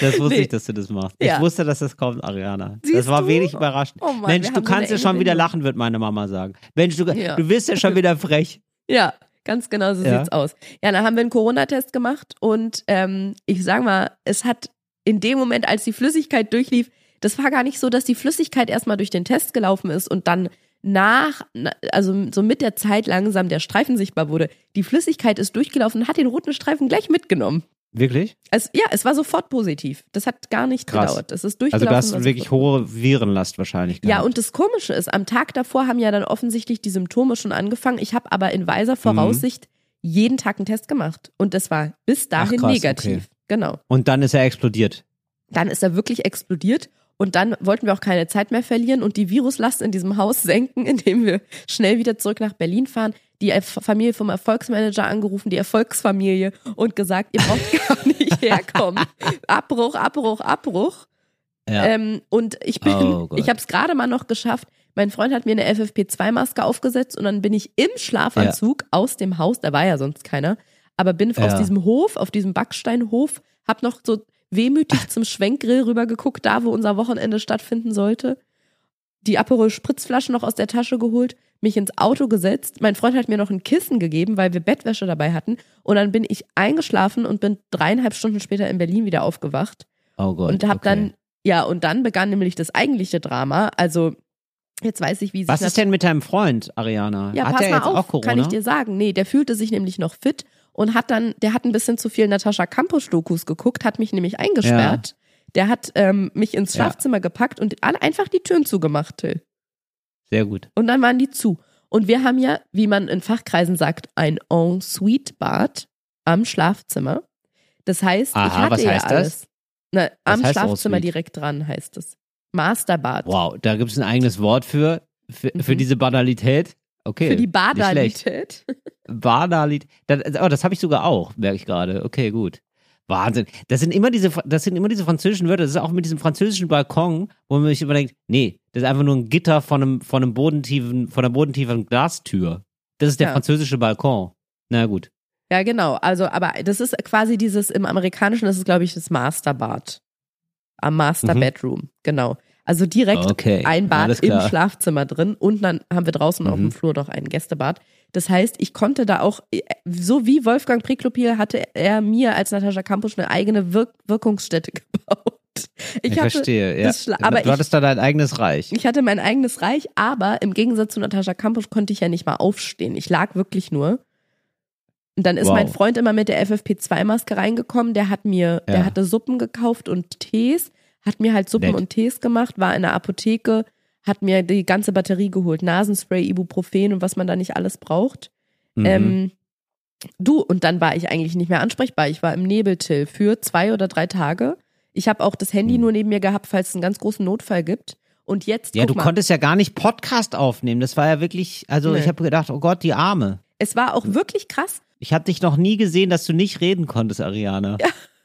Das wusste Nee. ich, dass du das machst. Ja. Ich wusste, dass das kommt, Ariana. das Siehst war du? wenig überraschend. Oh Mann, Mensch, du kannst ja schon wieder lachen, wird meine Mama sagen. Mensch, du, Ja. du wirst ja schon wieder frech. Ja, ganz genau so Ja. sieht's aus. Ja, dann haben wir einen Corona-Test gemacht und ähm, ich sag mal, es hat in dem Moment, als die Flüssigkeit durchlief, das war gar nicht so, dass die Flüssigkeit erstmal durch den Test gelaufen ist und dann nach, na- also so mit der Zeit langsam der Streifen sichtbar wurde. Die Flüssigkeit ist durchgelaufen und hat den roten Streifen gleich mitgenommen. Wirklich? Es, ja, es war sofort positiv. Das hat gar nicht Krass. gedauert. Es ist Also durchgelaufen. du hast war wirklich hohe Virenlast wahrscheinlich ja, gehabt. und das Komische ist, am Tag davor haben ja dann offensichtlich die Symptome schon angefangen. Ich habe aber in weiser Voraussicht jeden Tag einen Test gemacht. Und das war bis dahin krass, negativ. okay. Genau. Und dann ist er explodiert. Dann ist er wirklich explodiert. Und dann wollten wir auch keine Zeit mehr verlieren und die Viruslast in diesem Haus senken, <laughs> indem wir schnell wieder zurück nach Berlin fahren. Die Familie vom Erfolgsmanager angerufen, die Erfolgsfamilie, und gesagt, ihr braucht <laughs> gar nicht herkommen. Abbruch, Abbruch, Abbruch. Ja. Ähm, und ich bin, Oh ich habe es gerade mal noch geschafft. Mein Freund hat mir eine FFP2-Maske aufgesetzt und dann bin ich im Schlafanzug aus dem Haus, da war ja sonst keiner, aber bin Ja. aus diesem Hof, auf diesem Backsteinhof, hab noch so wehmütig zum Schwenkgrill rübergeguckt, da wo unser Wochenende stattfinden sollte. Die Aperol Spritzflasche noch aus der Tasche geholt, mich ins Auto gesetzt. Mein Freund hat mir noch ein Kissen gegeben, weil wir Bettwäsche dabei hatten. Und dann bin ich eingeschlafen und bin dreieinhalb Stunden später in Berlin wieder aufgewacht oh Gott. und hab okay. dann ja und dann begann nämlich das eigentliche Drama. Also jetzt weiß ich, wie sich Was ist denn mit deinem Freund, Ariana? ja Hat pass der mal jetzt auf, auch Corona? kann ich dir sagen. Nee, der fühlte sich nämlich noch fit und hat dann, der hat ein bisschen zu viel Natascha Campos Dokus geguckt, hat mich nämlich eingesperrt. Der hat ähm, mich ins Ja. Schlafzimmer gepackt und alle einfach die Türen zugemacht, Till. Sehr gut. Und dann waren die zu. Und wir haben ja, wie man in Fachkreisen sagt, ein En-Suite-Bad am Schlafzimmer. Das heißt, ich Aha, hatte was ja heißt das? alles. Na, am Schlafzimmer direkt dran heißt es. Masterbad. Wow, da gibt es ein eigenes Wort für, für, für Mhm. diese Banalität. Okay. Für die. Badalität. Banalität. Das, oh, das habe ich sogar auch, merke ich gerade. Okay, gut. Wahnsinn. Das sind immer diese, das sind immer diese französischen Wörter. Das ist auch mit diesem französischen Balkon, wo man sich immer denkt, nee, das ist einfach nur ein Gitter von einem, von einem bodentiefen, von einer bodentiefen Glastür. Das ist der Ja. französische Balkon. Na gut. Ja, genau. Also, aber das ist quasi dieses im Amerikanischen, das ist, glaube ich, das Masterbad. Am Master Mhm. Bedroom, genau. Also direkt Okay, ein Bad im. Schlafzimmer drin und dann haben wir draußen auf Mhm. dem Flur noch ein Gästebad. Das heißt, ich konnte da auch, äh, so wie Wolfgang Priklopil hatte er mir als Natascha Kampusch eine eigene Wirk Wirkungsstätte <laughs> gebaut. Ich, Ich, hatte verstehe, ja. aber du ich- hattest da dein eigenes Reich. ich hatte mein eigenes Reich, aber im Gegensatz zu Natascha Kampusch konnte ich ja nicht mal aufstehen. Ich lag wirklich nur. Und dann ist Wow. mein Freund immer mit der FFP2-Maske reingekommen. Der hat mir, der Ja. hatte Suppen gekauft und Tees, hat mir halt Suppen Nett. und Tees gemacht, war in der Apotheke, hat mir die ganze Batterie geholt. Nasenspray, Ibuprofen und was man da nicht alles braucht. Mhm. Ähm, du, und dann war ich eigentlich nicht mehr ansprechbar. Ich war im Nebeltill für zwei oder drei Tage. Ich habe auch das Handy Mhm. nur neben mir gehabt, falls es einen ganz großen Notfall gibt. Und jetzt, ja, du mal, konntest ja gar nicht Podcast aufnehmen. Das war ja wirklich, also Nee. ich habe gedacht, oh Gott, die Arme. es war auch wirklich krass. Ich habe dich noch nie gesehen, dass du nicht reden konntest, Ariana.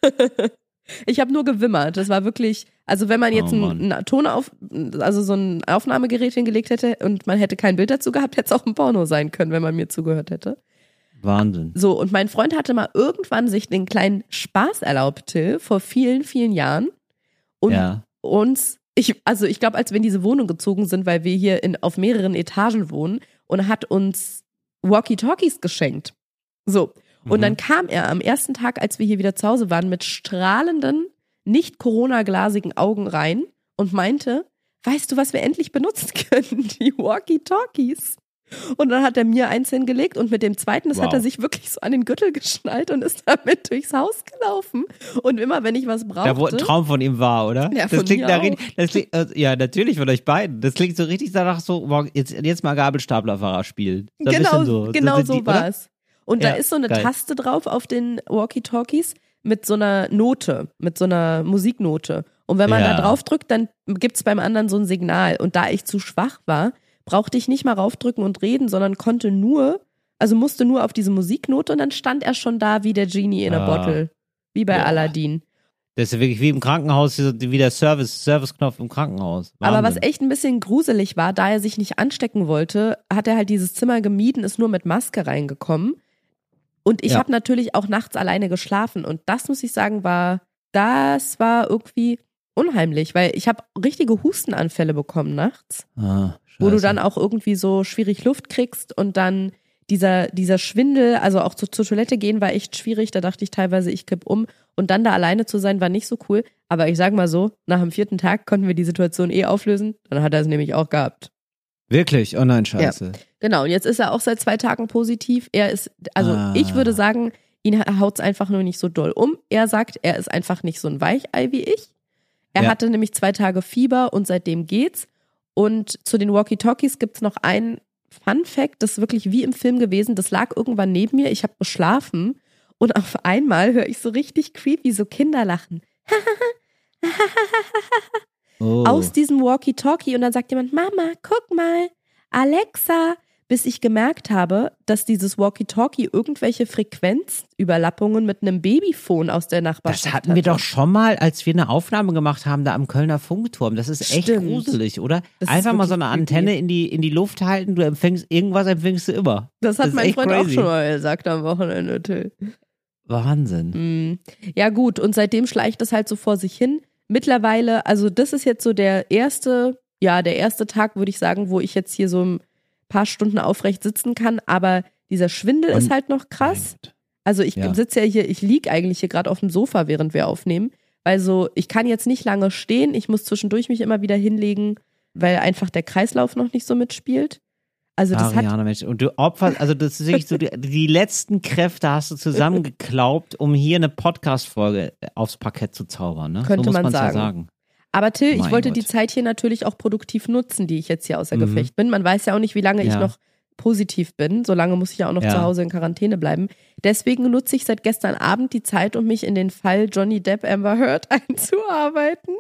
<laughs> Ich habe nur gewimmert. Das war wirklich, also wenn man jetzt Oh, ein, Mann. ein Ton auf, also so ein Aufnahmegerät hingelegt hätte und man hätte kein Bild dazu gehabt, hätte es auch ein Porno sein können, wenn man mir zugehört hätte. Wahnsinn. So, und mein Freund hatte mal irgendwann sich den kleinen Spaß erlaubt, Till, vor vielen, vielen Jahren. Und ja. uns, ich, also ich glaube, als wir in diese Wohnung gezogen sind, weil wir hier in, auf mehreren Etagen wohnen und hat uns Walkie-Talkies geschenkt. So. Und Mhm. dann kam er am ersten Tag, als wir hier wieder zu Hause waren, mit strahlenden, nicht Corona-glasigen Augen rein und meinte, weißt du, was wir endlich benutzen <laughs> können? Die Walkie-Talkies. Und dann hat er mir eins hingelegt und mit dem zweiten, das hat Wow. er sich wirklich so an den Gürtel geschnallt und ist <laughs> damit durchs Haus gelaufen. Und immer, wenn ich was brauchte. Da wo ein Traum von ihm war, oder? Ja, das von klingt da das klingt, äh, ja, natürlich von euch beiden. Das klingt so richtig danach so, jetzt, jetzt mal Gabelstaplerfahrer spielen. So genau so. genau so die, oder? war es. Und da Ja, ist so eine geil. Taste drauf auf den Walkie-Talkies mit so einer Note, mit so einer Musiknote. Und wenn man Ja. da drauf drückt, dann gibt's beim anderen so ein Signal. Und da ich zu schwach war, brauchte ich nicht mal raufdrücken und reden, sondern konnte nur, also musste nur auf diese Musiknote und dann stand er schon da wie der Genie in a Ah. Bottle. Wie bei Boah. Aladdin. Das ist wirklich wie im Krankenhaus, wie der Service, Serviceknopf im Krankenhaus. Aber was Wahnsinn. echt ein bisschen gruselig war, da er sich nicht anstecken wollte, hat er halt dieses Zimmer gemieden, ist nur mit Maske reingekommen. Und ich Ja. habe natürlich auch nachts alleine geschlafen. Und das muss ich sagen, war, das war irgendwie unheimlich, weil ich habe richtige Hustenanfälle bekommen nachts, Ah, wo du dann auch irgendwie so schwierig Luft kriegst und dann dieser, dieser Schwindel, also auch zu, zur Toilette gehen war echt schwierig. Da dachte ich teilweise, ich kipp um. Und dann da alleine zu sein, war nicht so cool. Aber ich sag mal so, nach dem vierten Tag konnten wir die Situation eh auflösen. Dann hat er es nämlich auch gehabt. Wirklich? Oh nein, scheiße. Genau, und jetzt ist er auch seit zwei Tagen positiv. Er ist, also Ah. ich würde sagen, ihn haut's einfach nur nicht so doll um. Er sagt, er ist einfach nicht so ein Weichei wie ich. Er Ja. hatte nämlich zwei Tage Fieber und seitdem geht's. Und zu den Walkie-Talkies gibt's noch ein Fun Fact, das ist wirklich wie im Film gewesen. Das lag irgendwann neben mir. Ich habe geschlafen und auf einmal höre ich so richtig creepy so Kinder lachen. <laughs> Oh. aus diesem Walkie-Talkie und dann sagt jemand, Mama, guck mal, Alexa, bis ich gemerkt habe, dass dieses Walkie-Talkie irgendwelche Frequenzüberlappungen mit einem Babyphone aus der Nachbarschaft das hatten wir hatte. doch schon mal, als wir eine Aufnahme gemacht haben, da am Kölner Funkturm. Das ist echt Stimmt. gruselig, oder? Das Einfach mal so eine Antenne in die, in die Luft halten, du empfängst, irgendwas empfängst du immer. Das hat ist mein Freund auch crazy. schon mal gesagt am Wochenende, Till. Wahnsinn. Mm. Ja, gut, und seitdem schleicht das halt so vor sich hin. Mittlerweile, also das ist jetzt so der erste, ja, der erste Tag, würde ich sagen, wo ich jetzt hier so ein paar Stunden aufrecht sitzen kann, aber dieser Schwindel Und- ist halt noch krass. Also ich Ja. sitze ja hier, ich lieg eigentlich hier gerade auf dem Sofa, während wir aufnehmen. Weil so, ich kann jetzt nicht lange stehen, ich muss zwischendurch mich immer wieder hinlegen, weil einfach der Kreislauf noch nicht so mitspielt. Also das hat, Ariana, Mensch. Und du opferst, also das ist wirklich so, die, die letzten Kräfte hast du zusammengeklaubt, um hier eine Podcast-Folge aufs Parkett zu zaubern, ne? Könnte so man man's ja sagen. sagen. aber Till, ich Mein wollte Gott. die Zeit hier natürlich auch produktiv nutzen, die ich jetzt hier außer Mhm. Gefecht bin. Man weiß ja auch nicht, wie lange ich Ja. noch positiv bin. So lange muss ich ja auch noch Ja. zu Hause in Quarantäne bleiben. Deswegen nutze ich seit gestern Abend die Zeit, um mich in den Fall Johnny Depp Amber Heard <laughs> einzuarbeiten.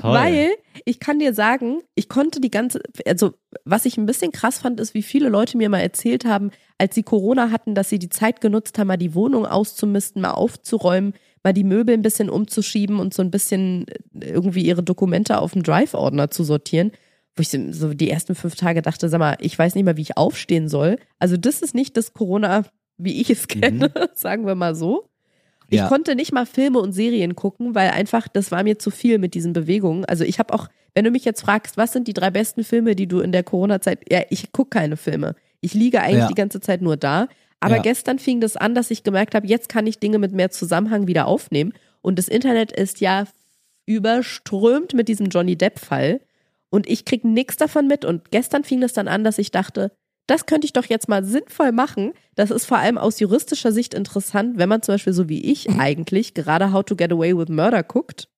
Toll. Weil ich kann dir sagen, ich konnte die ganze, also was ich ein bisschen krass fand, ist, wie viele Leute mir mal erzählt haben, als sie Corona hatten, dass sie die Zeit genutzt haben, mal die Wohnung auszumisten, mal aufzuräumen, mal die Möbel ein bisschen umzuschieben und so ein bisschen äh, irgendwie ihre Dokumente auf dem Drive-Ordner zu sortieren. Wo ich so die ersten fünf Tage dachte, sag mal, ich weiß nicht mal, wie ich aufstehen soll. Also das ist nicht das Corona, wie ich es kenne, <laughs> sagen wir mal so. Ich Ja. konnte nicht mal Filme und Serien gucken, weil einfach, das war mir zu viel mit diesen Bewegungen. Also ich habe auch Wenn du mich jetzt fragst, was sind die drei besten Filme, die du in der Corona-Zeit, ja, ich gucke keine Filme. Ich liege eigentlich Ja. die ganze Zeit nur da. Aber Ja. gestern fing das an, dass ich gemerkt habe, jetzt kann ich Dinge mit mehr Zusammenhang wieder aufnehmen. Und das Internet ist ja überströmt mit diesem Johnny Depp-Fall. Und ich krieg nichts davon mit. Und gestern fing es dann an, dass ich dachte, das könnte ich doch jetzt mal sinnvoll machen. Das ist vor allem aus juristischer Sicht interessant, wenn man zum Beispiel so wie ich eigentlich gerade How to Get Away with Murder guckt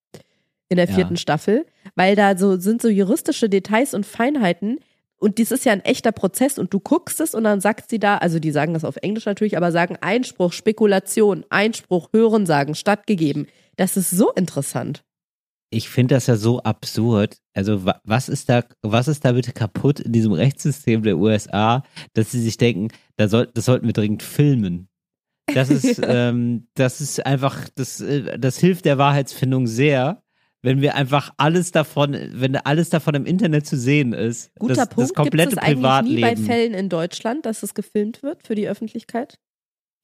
in der Ja. vierten Staffel, weil da so sind so juristische Details und Feinheiten. Und dies ist ja ein echter Prozess und du guckst es und dann sagt sie da, also die sagen das auf Englisch natürlich, aber sagen Einspruch, Spekulation, Einspruch, Hörensagen, stattgegeben. Das ist so interessant. Ich finde das ja so absurd. Also wa- was ist da, was ist da bitte kaputt in diesem Rechtssystem der USA, dass sie sich denken, da soll, das sollten wir dringend filmen. Das ist, <laughs> ähm, das ist einfach, das, äh, das hilft der Wahrheitsfindung sehr, wenn wir einfach alles davon, wenn alles davon im Internet zu sehen ist. Guter das, Punkt. Das komplette Gibt es eigentlich nie bei. Fällen in Deutschland, dass es gefilmt wird für die Öffentlichkeit?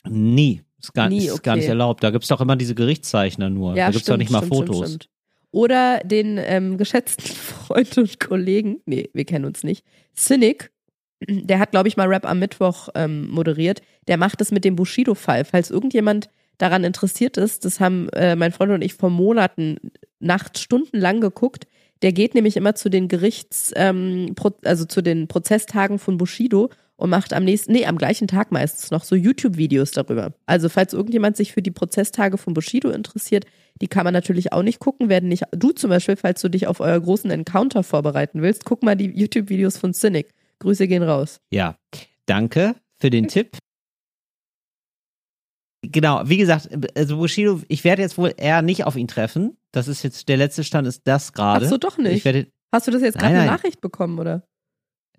Nie. Ist gar, Nie, ist gar nicht okay. erlaubt. Da gibt's doch immer diese Gerichtszeichner nur. da gibt's doch nicht mal Fotos. Oder den ähm, geschätzten <laughs> Freund und Kollegen, nee, wir kennen uns nicht, Cynic, der hat, glaube ich, mal Rap am Mittwoch ähm, moderiert, der macht es mit dem Bushido-Fall. Falls irgendjemand daran interessiert ist, das haben äh, mein Freund und ich vor Monaten nachts stundenlang geguckt. Der geht nämlich immer zu den Gerichts, ähm, also zu den Prozesstagen von Bushido und macht am nächsten, nee, am gleichen Tag meistens noch so YouTube-Videos darüber. Also falls irgendjemand sich für die Prozesstage von Bushido interessiert, die kann man natürlich auch nicht gucken, werden nicht, du zum Beispiel, falls du dich auf euer großen Encounter vorbereiten willst, guck mal die YouTube-Videos von Cynic. Grüße gehen raus. Ja, danke für den Tipp. Genau, wie gesagt, also Bushido, ich werde jetzt wohl eher nicht auf ihn treffen. Das ist jetzt, der letzte Stand ist das gerade. Ach so, doch Ich nicht. werde, Hast du das jetzt gerade eine. Nachricht bekommen, oder?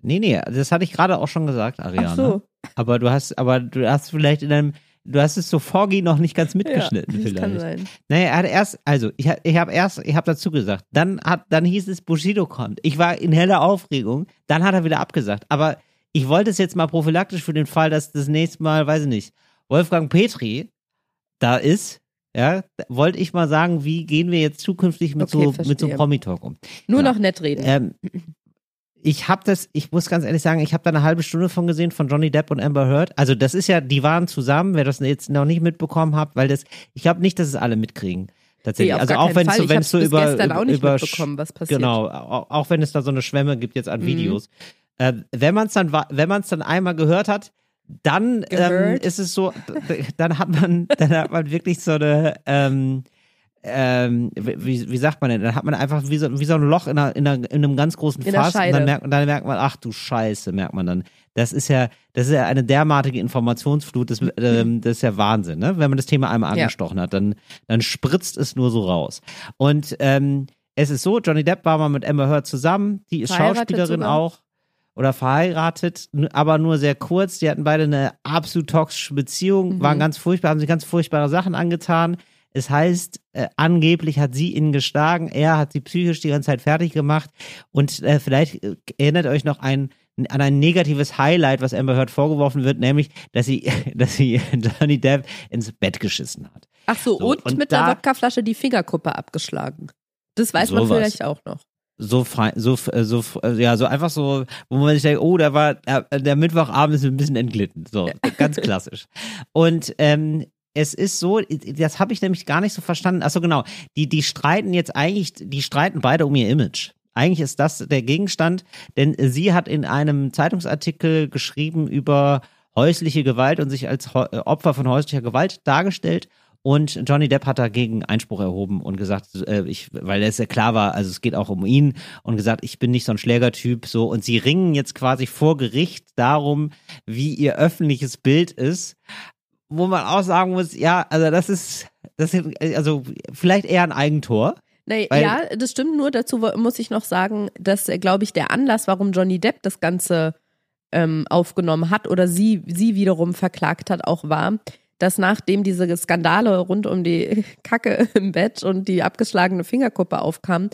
nee, nee, das hatte ich gerade auch schon gesagt, Ariana. Ach so. Aber du hast, aber du hast vielleicht in deinem, du hast es so Forgi noch nicht ganz Ja, mitgeschnitten das kann vielleicht. sein. Naja, er hat erst, also ich, hab- ich habe erst, ich habe dazu gesagt, dann hat, dann hieß es Bushido kommt. Ich war in heller Aufregung, dann hat er wieder abgesagt. Aber ich wollte es jetzt mal prophylaktisch für den Fall, dass das nächste Mal, weiß ich nicht, Wolfgang Petri da ist. Ja, wollte ich mal sagen, wie gehen wir jetzt zukünftig mit Okay, so mit so verstehe. einem Promi-Talk um? Nur Genau. noch nett reden. Ähm, ich habe das, ich muss ganz ehrlich sagen, ich habe da eine halbe Stunde von gesehen von Johnny Depp und Amber Heard. Also das ist ja, die waren zusammen, wer das jetzt noch nicht mitbekommen hat, weil das, ich glaube nicht, dass es alle mitkriegen. Tatsächlich. Nee, also auch wenn es so, wenn es so über, gestern auch nicht über mitbekommen, was passiert. Genau, auch, auch wenn es da so eine Schwemme gibt jetzt an Mhm. Videos. Äh, wenn man es dann, wenn man es dann einmal gehört hat, dann ähm, ist es so, dann hat man, <laughs> dann hat man wirklich so eine, ähm, ähm, wie, wie sagt man denn? Dann hat man einfach wie so, wie so ein Loch in, einer, in, einer, in einem ganz großen In Fass und dann merkt, dann merkt man, ach du Scheiße, merkt man dann. Das ist ja, das ist ja eine derartige Informationsflut, das, <laughs> ähm, das ist ja Wahnsinn, ne? Wenn man das Thema einmal Ja. angestochen hat, dann, dann spritzt es nur so raus. Und ähm, es ist so, Johnny Depp war mal mit Amber Heard zusammen, die ist Schauspielerin sogar. auch oder verheiratet, aber nur sehr kurz. Die hatten beide eine absolut toxische Beziehung, Mhm. waren ganz furchtbar, haben sich ganz furchtbare Sachen angetan. Es heißt, äh, angeblich hat sie ihn geschlagen, er hat sie psychisch die ganze Zeit fertig gemacht und äh, vielleicht äh, erinnert euch noch ein, an ein negatives Highlight, was Amber Heard vorgeworfen wird, nämlich, dass sie, <laughs> dass sie Johnny Depp ins Bett geschissen hat. Ach so, So, und, und mit da- der Wodkaflasche die Fingerkuppe abgeschlagen. Das weiß man Sowas. vielleicht auch noch. so fein, so, äh, so, äh, ja, so einfach so, wo man sich denkt, oh, da war, der Mittwochabend ist ein bisschen entglitten. So, ganz klassisch. Und, ähm, es ist so, das habe ich nämlich gar nicht so verstanden. Achso, genau. Die, die streiten jetzt eigentlich, die streiten beide um ihr Image. Eigentlich ist das der Gegenstand, denn sie hat in einem Zeitungsartikel geschrieben über häusliche Gewalt und sich als äh, Opfer von häuslicher Gewalt dargestellt. Und Johnny Depp hat dagegen Einspruch erhoben und gesagt, äh, ich, weil es ja klar war, also es geht auch um ihn und gesagt, ich bin nicht so ein Schlägertyp, so. Und sie ringen jetzt quasi vor Gericht darum, wie ihr öffentliches Bild ist, wo man auch sagen muss, ja, also das ist, das ist, also vielleicht eher ein Eigentor. Nee, ja, das stimmt nur. Dazu muss ich noch sagen, dass, äh, glaube ich, der Anlass, warum Johnny Depp das Ganze ähm, aufgenommen hat oder sie, sie wiederum verklagt hat, auch war, dass nachdem diese Skandale rund um die <laughs> Kacke im Bett und die abgeschlagene Fingerkuppe aufkamen,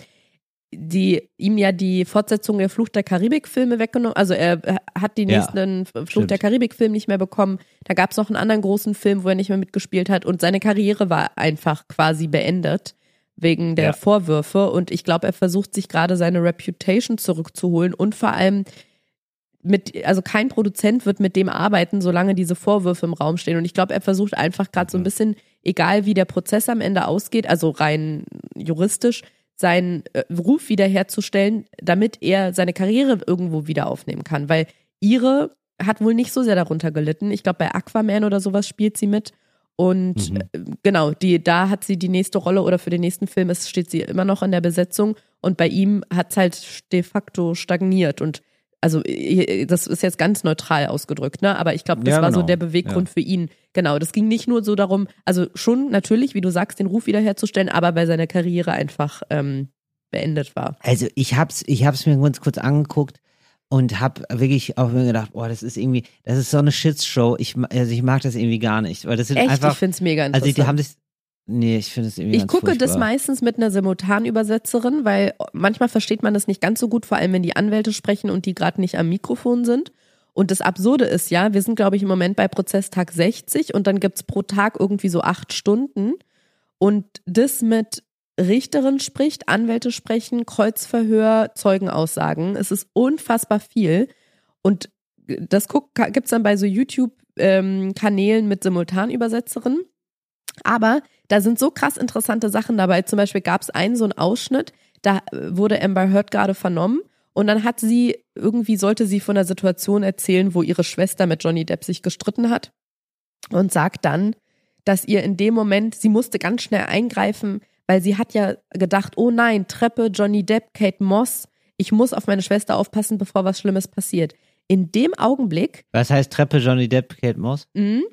die ihm ja die Fortsetzung der Flucht der Karibik-Filme weggenommen, also er hat die Ja, nächsten Flucht stimmt. der Karibik-Film nicht mehr bekommen. Da gab es noch einen anderen großen Film, wo er nicht mehr mitgespielt hat und seine Karriere war einfach quasi beendet wegen der Ja. Vorwürfe. Und ich glaube, er versucht sich gerade seine Reputation zurückzuholen und vor allem mit, also kein Produzent wird mit dem arbeiten, solange diese Vorwürfe im Raum stehen. Und ich glaube, er versucht einfach gerade so ein bisschen, egal wie der Prozess am Ende ausgeht, also rein juristisch, seinen äh, Ruf wiederherzustellen, damit er seine Karriere irgendwo wieder aufnehmen kann. Weil ihre hat wohl nicht so sehr darunter gelitten. Ich glaube, bei Aquaman oder sowas spielt sie mit. Und Mhm. äh, genau, die, da hat sie die nächste Rolle oder für den nächsten Film ist, steht sie immer noch in der Besetzung. Und bei ihm hat es halt de facto stagniert. Und also äh, das ist jetzt ganz neutral ausgedrückt, ne? Aber ich glaube, das Ja, war so genau. der Beweggrund für ihn. Genau, das ging nicht nur so darum, also schon natürlich, wie du sagst, den Ruf wiederherzustellen, aber weil seine Karriere einfach ähm, beendet war. Also ich hab's, ich hab's mir ganz kurz angeguckt und hab wirklich auch mir gedacht, boah, das ist irgendwie, das ist so eine Shitshow. Ich, also ich mag das irgendwie gar nicht, weil das sind Echt, einfach, ich find's mega interessant. also die haben sich, nee, ich finde es irgendwie Ich gucke das furchtbar. meistens mit einer Simultanübersetzerin, weil manchmal versteht man das nicht ganz so gut, vor allem wenn die Anwälte sprechen und die gerade nicht am Mikrofon sind. Und das Absurde ist ja, wir sind, glaube ich, im Moment bei Prozesstag 60 und dann gibt's pro Tag irgendwie so acht Stunden. Und das mit Richterin spricht, Anwälte sprechen, Kreuzverhör, Zeugenaussagen. Es ist unfassbar viel. Und das guck, gibt's dann bei so YouTube-Kanälen mit Simultanübersetzerinnen. Aber da sind so krass interessante Sachen dabei. Zum Beispiel gab es einen so einen Ausschnitt, da äh, wurde Amber Heard gerade vernommen und dann hat sie, irgendwie sollte sie von der Situation erzählen, wo ihre Schwester mit Johnny Depp sich gestritten hat und sagt dann, dass ihr in dem Moment, sie musste ganz schnell eingreifen, weil sie hat ja gedacht, oh nein, Treppe, Johnny Depp, Kate Moss, ich muss auf meine Schwester aufpassen, bevor was Schlimmes passiert. In dem Augenblick Was heißt Treppe Johnny Depp, Kate Moss? Mhm.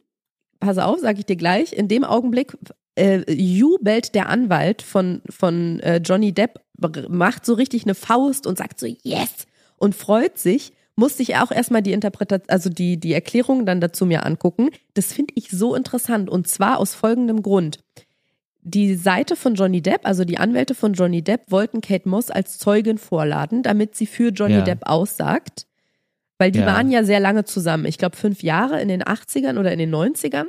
Pass auf, sag ich dir gleich. In dem Augenblick äh, jubelt der Anwalt von, von äh, Johnny Depp, macht so richtig eine Faust und sagt so Yes und freut sich. Musste ich auch erstmal die Interpretation, also die, die Erklärung dann dazu mir angucken. Das finde ich so interessant und zwar aus folgendem Grund. Die Seite von Johnny Depp, also die Anwälte von Johnny Depp, wollten Kate Moss als Zeugin vorladen, damit sie für Johnny Ja. Depp aussagt. Weil die Ja. waren ja sehr lange zusammen. Ich glaube, fünf Jahre in den 80ern oder in den 90ern.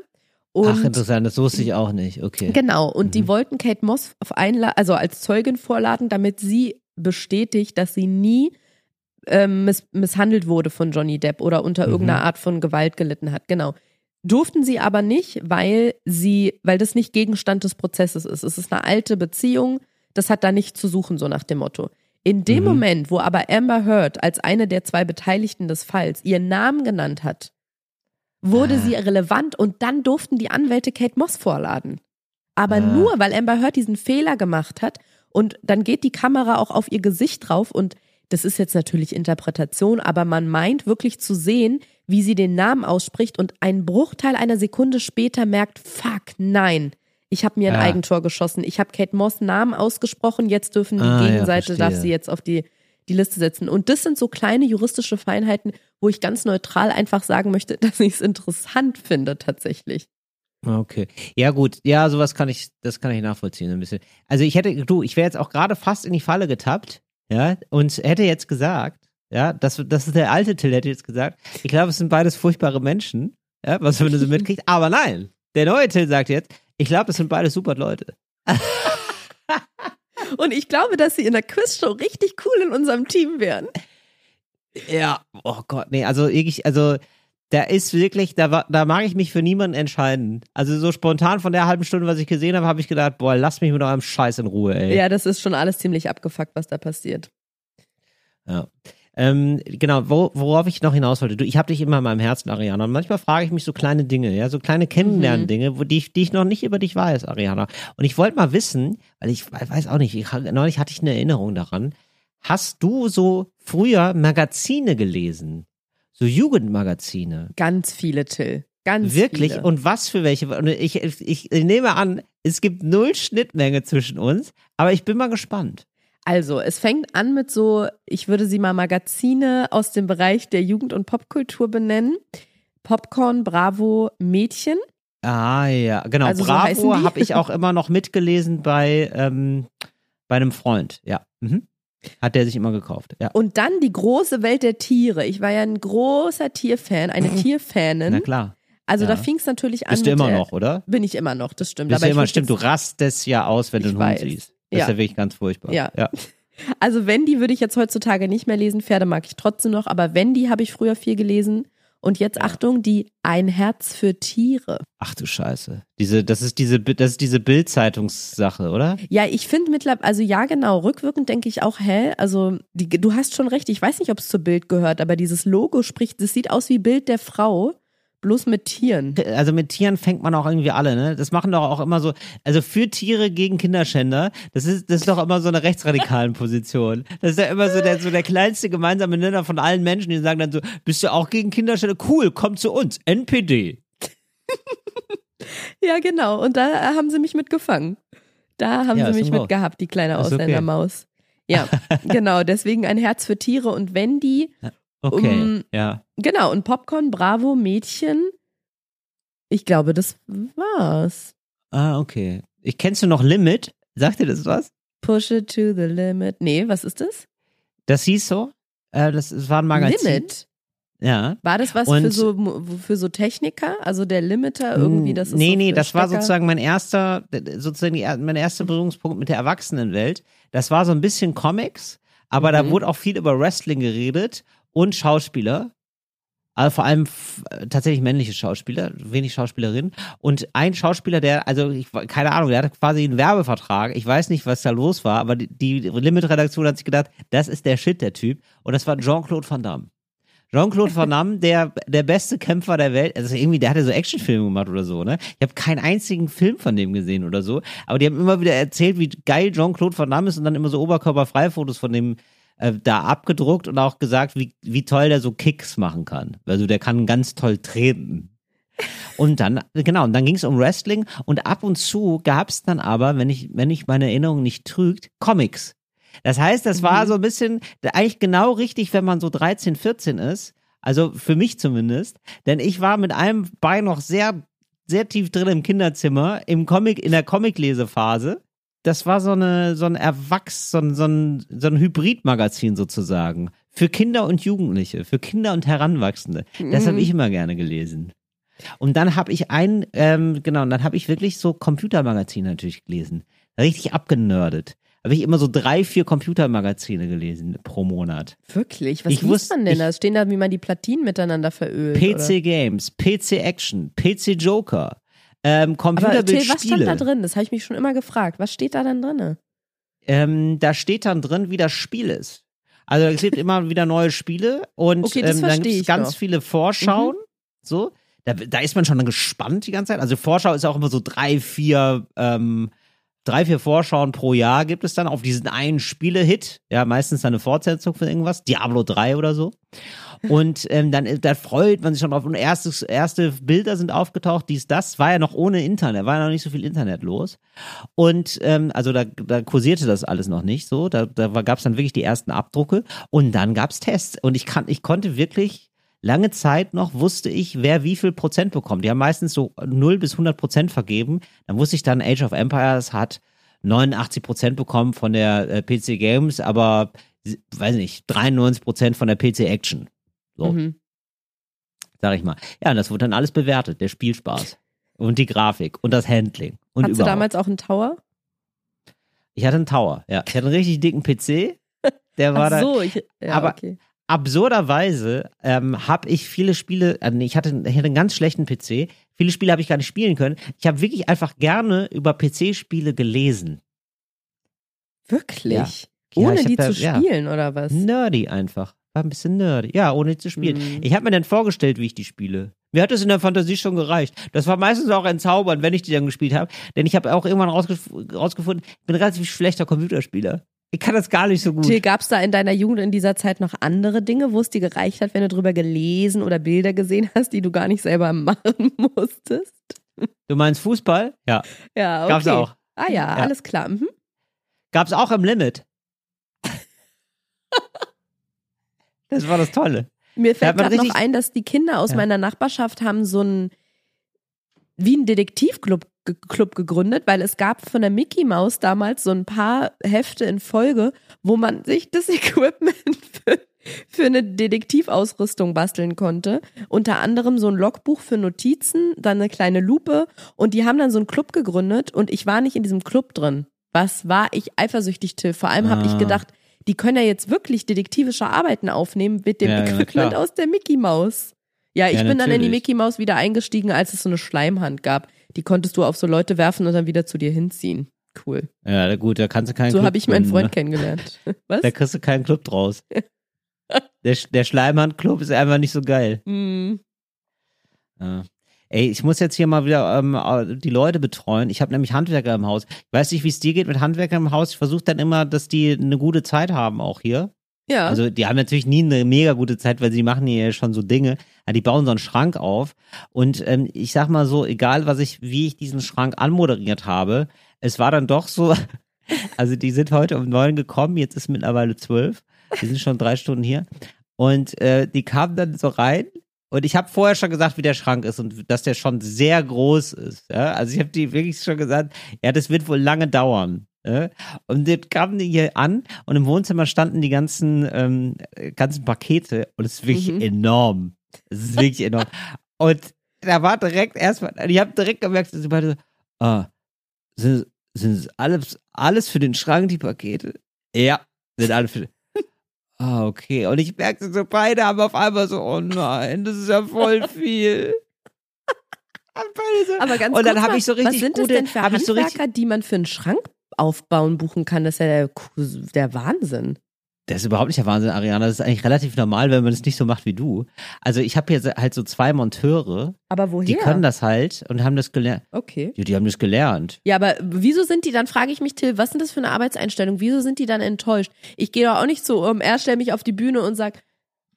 Und Ach, interessant, das wusste ich auch nicht, okay. Genau, und Mhm. die wollten Kate Moss auf Einla also als Zeugin vorladen, damit sie bestätigt, dass sie nie ähm, miss misshandelt wurde von Johnny Depp oder unter Mhm. irgendeiner Art von Gewalt gelitten hat. Genau. Durften sie aber nicht, weil sie, weil das nicht Gegenstand des Prozesses ist. Es ist eine alte Beziehung, das hat da nicht zu suchen, so nach dem Motto. In dem Mhm. Moment, wo aber Amber Heard als eine der zwei Beteiligten des Falls ihren Namen genannt hat, wurde Ah. sie relevant und dann durften die Anwälte Kate Moss vorladen. Aber Ah. nur, weil Amber Heard diesen Fehler gemacht hat und dann geht die Kamera auch auf ihr Gesicht drauf und das ist jetzt natürlich Interpretation, aber man meint wirklich zu sehen, wie sie den Namen ausspricht und einen Bruchteil einer Sekunde später merkt, fuck, nein, ich habe mir ein Ja. Eigentor geschossen. Ich habe Kate Moss Namen ausgesprochen, jetzt dürfen die Ah, ja, Gegenseite, darf verstehe. sie jetzt auf die, die Liste setzen. Und das sind so kleine juristische Feinheiten, wo ich ganz neutral einfach sagen möchte, <laughs> dass ich es interessant finde tatsächlich. Okay. Ja, gut. Ja, sowas kann ich, das kann ich nachvollziehen ein bisschen. Also ich hätte, du, ich wäre jetzt auch gerade fast in die Falle getappt, ja, und hätte jetzt gesagt, ja, das, das ist der alte Till hätte jetzt gesagt, ich glaube, es sind beides furchtbare Menschen, ja, was man so mitkriegt, <laughs> aber nein, der neue Till sagt jetzt, ich glaube, es sind beides super Leute. <laughs> Und ich glaube, dass sie in der Quizshow richtig cool in unserem Team wären. Ja, oh Gott, nee, also ich, also da ist wirklich, da, da mag ich mich für niemanden entscheiden. Also so spontan von der halben Stunde, was ich gesehen habe, habe ich gedacht, boah, lass mich mit eurem Scheiß in Ruhe, ey. Ja, das ist schon alles ziemlich abgefuckt, was da passiert. Ja. Ähm, genau, wo, worauf ich noch hinaus wollte. Du, ich habe dich immer in meinem Herzen, Ariana. Und manchmal frage ich mich so kleine Dinge, ja, so kleine Kennenlernen-Dinge, wo die, ich- die ich noch nicht über dich weiß, Ariana. Und ich wollte mal wissen, weil ich weiß auch nicht, ich, neulich hatte ich eine Erinnerung daran. Hast du so früher Magazine gelesen? So Jugendmagazine? Ganz viele, Till. Ganz Wirklich? viele. Und was für welche? Und ich, ich, ich nehme an, es gibt null Schnittmenge zwischen uns, aber ich bin mal gespannt. Also, es fängt an mit so, ich würde sie mal Magazine aus dem Bereich der Jugend- und Popkultur benennen. Popcorn, Bravo, Mädchen. Ah ja, genau. Also so Bravo die? habe ich auch immer noch mitgelesen bei, ähm, bei einem Freund. Ja. Mhm. Hat der sich immer gekauft. Ja. Und dann die große Welt der Tiere. Ich war ja ein großer Tierfan, eine <laughs> Tierfanin. Na klar. Also ja. da fing es natürlich an. Bist du immer noch, oder? Bin ich immer noch, das stimmt. Bist Aber du immer, stimmt, du rastest ja aus, wenn du einen Hund weiß. siehst. Das Ja. ist ja wirklich ganz furchtbar. Ja. ja. <laughs> Also Wendy würde ich jetzt heutzutage nicht mehr lesen. Pferde mag ich trotzdem noch, aber Wendy habe ich früher viel gelesen. Und jetzt Achtung, die Ein Herz für Tiere. Ach du Scheiße. Diese, das ist diese, das ist diese Bild-Zeitungssache, oder? Ja, ich finde mittlerweile, also ja, genau, rückwirkend denke ich auch, hä, also die, du hast schon recht, ich weiß nicht, ob es zur Bild gehört, aber dieses Logo spricht, das sieht aus wie Bild der Frau, bloß mit Tieren. Also mit Tieren fängt man auch irgendwie alle, ne? Das machen doch auch immer so, also für Tiere gegen Kinderschänder, das ist, das ist doch immer so eine rechtsradikalen Position. Das ist ja immer so der, so der kleinste gemeinsame Nenner von allen Menschen, die sagen dann so, bist du auch gegen Kinderschänder? Cool, komm zu uns, NPD. <laughs> Ja, genau, und da haben sie mich mitgefangen. Da haben Ja, sie mich mitgehabt, die kleine Ist okay. Ausländermaus. Ja, <laughs> genau, deswegen ein Herz für Tiere und Wendy, Okay, Um- ja. genau, und Popcorn, Bravo, Mädchen. Ich glaube, das war's. Ah, okay. Ich kennst du noch Limit? Sagt dir das was? Push it to the limit. Nee, was ist das? Das hieß so. Äh, das, das war ein Magazin. Limit? Ja. War das was Und- für so, für so Techniker? Also der Limiter irgendwie, das ist Nee, so nee, das war Stecker? sozusagen mein erster, sozusagen mein erster Berührungspunkt mit der Erwachsenenwelt. Das war so ein bisschen Comics, aber da Mhm. wurde auch viel über Wrestling geredet und Schauspieler. Also vor allem f- tatsächlich männliche Schauspieler, wenig Schauspielerinnen. Und ein Schauspieler, der, also ich, keine Ahnung, der hatte quasi einen Werbevertrag. Ich weiß nicht, was da los war, aber die, die Limit-Redaktion hat sich gedacht, das ist der Shit, der Typ. Und das war Jean-Claude Van Damme. Jean-Claude Van Damme, <laughs> der, der beste Kämpfer der Welt, also irgendwie, der hatte so Actionfilme gemacht oder so, ne? Ich habe keinen einzigen Film von dem gesehen oder so, aber die haben immer wieder erzählt, wie geil Jean-Claude Van Damme ist und dann immer so oberkörperfreie Fotos von dem äh, da abgedruckt und auch gesagt, wie, wie toll der so Kicks machen kann. Also der kann ganz toll treten. Und dann, genau, und dann ging es um Wrestling und ab und zu gab es dann aber, wenn ich, wenn ich meine Erinnerung nicht trügt, Comics. Das heißt, das war Mhm. so ein bisschen eigentlich genau richtig, wenn man so 13, 14 ist. Also für mich zumindest. Denn ich war mit einem Bein noch sehr, sehr tief drin im Kinderzimmer, im Comic, in der Comic-Lesephase. Das war so eine, so ein Erwachs, so ein, so ein, so ein Hybridmagazin sozusagen. Für Kinder und Jugendliche, für Kinder und Heranwachsende. Das habe Mhm. ich immer gerne gelesen. Und dann habe ich ein, ähm, genau, und dann habe ich wirklich so Computermagazine natürlich gelesen. Richtig abgenördet. Habe ich immer so drei, vier Computermagazine gelesen pro Monat. Wirklich? Was Ich liest wusste- man denn ich- da? Stehen da, wie man die Platinen miteinander verölt? PC Games, PC Action, PC Joker, ähm, oder? Aber Till, was stand da drin? Das habe ich mich schon immer gefragt. Was steht da denn drin? Ähm, da steht dann drin, wie das Spiel ist. Also es gibt <laughs> immer wieder neue Spiele und Okay, ähm, dann gibt es ganz doch. Mhm. viele Vorschauen. So, da, da ist man schon gespannt die ganze Zeit. Also Vorschau ist auch immer so drei, vier, ähm, drei, vier Vorschauen pro Jahr gibt es dann auf diesen einen Spiele-Hit. Ja, meistens dann eine Fortsetzung von irgendwas, Diablo 3 oder so. Und ähm, dann da freut man sich schon drauf. Und erstes, erste Bilder sind aufgetaucht, dies, das. War ja noch ohne Internet, war ja noch nicht so viel Internet los. Und ähm, also da, da kursierte das alles noch nicht so. Da, da gab es dann wirklich die ersten Abdrucke und dann gab es Tests. Und ich, kann, ich konnte wirklich lange Zeit noch, wusste ich, wer wie viel Prozent bekommt. Die haben meistens so 0 bis 100 Prozent vergeben. Dann wusste ich dann, Age of Empires hat 89 Prozent bekommen von der äh, PC Games, aber weiß nicht, 93 Prozent von der PC Action. So, Mhm. sag ich mal. Ja, und das wurde dann alles bewertet, der Spielspaß. Und die Grafik und das Handling. Und Hattest du überhaupt. damals auch einen Tower? Ich hatte einen Tower, ja. Ich hatte einen richtig dicken PC. Der war Ach da. so, ich, ja, aber- okay. Absurderweise ähm, habe ich viele Spiele, äh, ich hatte, ich hatte einen ganz schlechten PC. Viele Spiele habe ich gar nicht spielen können. Ich habe wirklich einfach gerne über PC-Spiele gelesen. Wirklich? Ja. Ja, Ohne hab die da- zu ja. spielen, oder was? Nerdy einfach. War ein bisschen nerdy. Ja, ohne zu spielen. Mhm. Ich habe mir dann vorgestellt, wie ich die spiele. Mir hat es in der Fantasie schon gereicht. Das war meistens auch entzaubernd, wenn ich die dann gespielt habe. Denn ich habe auch irgendwann rausgef rausgefunden, ich bin ein relativ schlechter Computerspieler. Ich kann das gar nicht so gut. Gab es da in deiner Jugend in dieser Zeit noch andere Dinge, wo es dir gereicht hat, wenn du drüber gelesen oder Bilder gesehen hast, die du gar nicht selber machen <laughs> musstest? Du meinst Fußball? Ja. Ja, okay. Gab's auch. Ah ja, Ja. alles klar. Mhm. Gab's auch im Limit. <laughs> das war das Tolle. Mir fällt gerade noch ein, dass die Kinder aus Ja. meiner Nachbarschaft haben so einen wie einen Detektivclub Club gegründet, weil es gab von der Mickey Maus damals so ein paar Hefte in Folge, wo man sich das <laughs> Equipment für, für eine Detektivausrüstung basteln konnte. Unter anderem so ein Logbuch für Notizen, dann eine kleine Lupe und die haben dann so einen Club gegründet und ich war nicht in diesem Club drin, Was war ich eifersüchtig, Till? Vor allem habe ich Ah. gedacht, die können ja jetzt wirklich detektivische Arbeiten aufnehmen mit dem Ja, ja, Equipment klar. aus der Mickey Maus. Ja, ich Ja, bin dann in die natürlich. Mickey Maus wieder eingestiegen, als es so eine Schleimhand gab. Die konntest du auf so Leute werfen und dann wieder zu dir hinziehen. Cool. Ja, gut, da kannst du keinen So habe ich meinen Freund ne? kennengelernt. <laughs> Was? Da kriegst du keinen Club draus. der, der Schleimhand-Club ist einfach nicht so geil. Hm. Ja. Ey, ich muss jetzt hier mal wieder ähm, die Leute betreuen. Ich habe nämlich Handwerker im Haus. Ich weiß nicht, wie es dir geht mit Handwerkern im Haus. Ich versuche dann immer, dass die eine gute Zeit haben auch hier. Ja. Also die haben natürlich nie eine mega gute Zeit, weil sie machen hier ja schon so Dinge. Die bauen so einen Schrank auf. Und ähm, ich sag mal so, egal was ich, wie ich diesen Schrank anmoderiert habe, es war dann doch so, <laughs> also die sind heute um neun gekommen, jetzt ist mittlerweile zwölf. Die sind schon drei Stunden hier. Und äh, die kamen dann so rein. Und ich habe vorher schon gesagt, wie der Schrank ist und dass der schon sehr groß ist. Ja? Also ich habe die wirklich schon gesagt, ja, das wird wohl lange dauern. Ja? Und jetzt kamen die hier an und im Wohnzimmer standen die ganzen, ähm, ganzen Pakete und es ist wirklich Mhm. enorm. Es ist wirklich enorm. <laughs> Und da war direkt erstmal, ich habe direkt gemerkt, dass sie beide so, ah, sind, sind es alles, alles für den Schrank, die Pakete? Ja, sind alle für <laughs> Ah, okay. Und ich merkte so, beide haben auf einmal so, oh nein, das ist ja voll viel. <laughs> Aber ganz und dann habe ich so richtig was sind gute, das denn für Handwerker, richtig, die man für einen Schrank aufbauen buchen kann? Das ist ja der, der Wahnsinn. Das ist überhaupt nicht der Wahnsinn, Ariana. Das ist eigentlich relativ normal, wenn man es nicht so macht wie du. Also ich habe hier halt so zwei Monteure, Aber woher? die können das halt und haben das gelernt. Okay. Ja, die haben das gelernt. Ja, aber wieso sind die, dann frage ich mich, Till, was sind das für eine Arbeitseinstellung? Wieso sind die dann enttäuscht? Ich gehe doch auch nicht so um, er stellt mich auf die Bühne und sagt,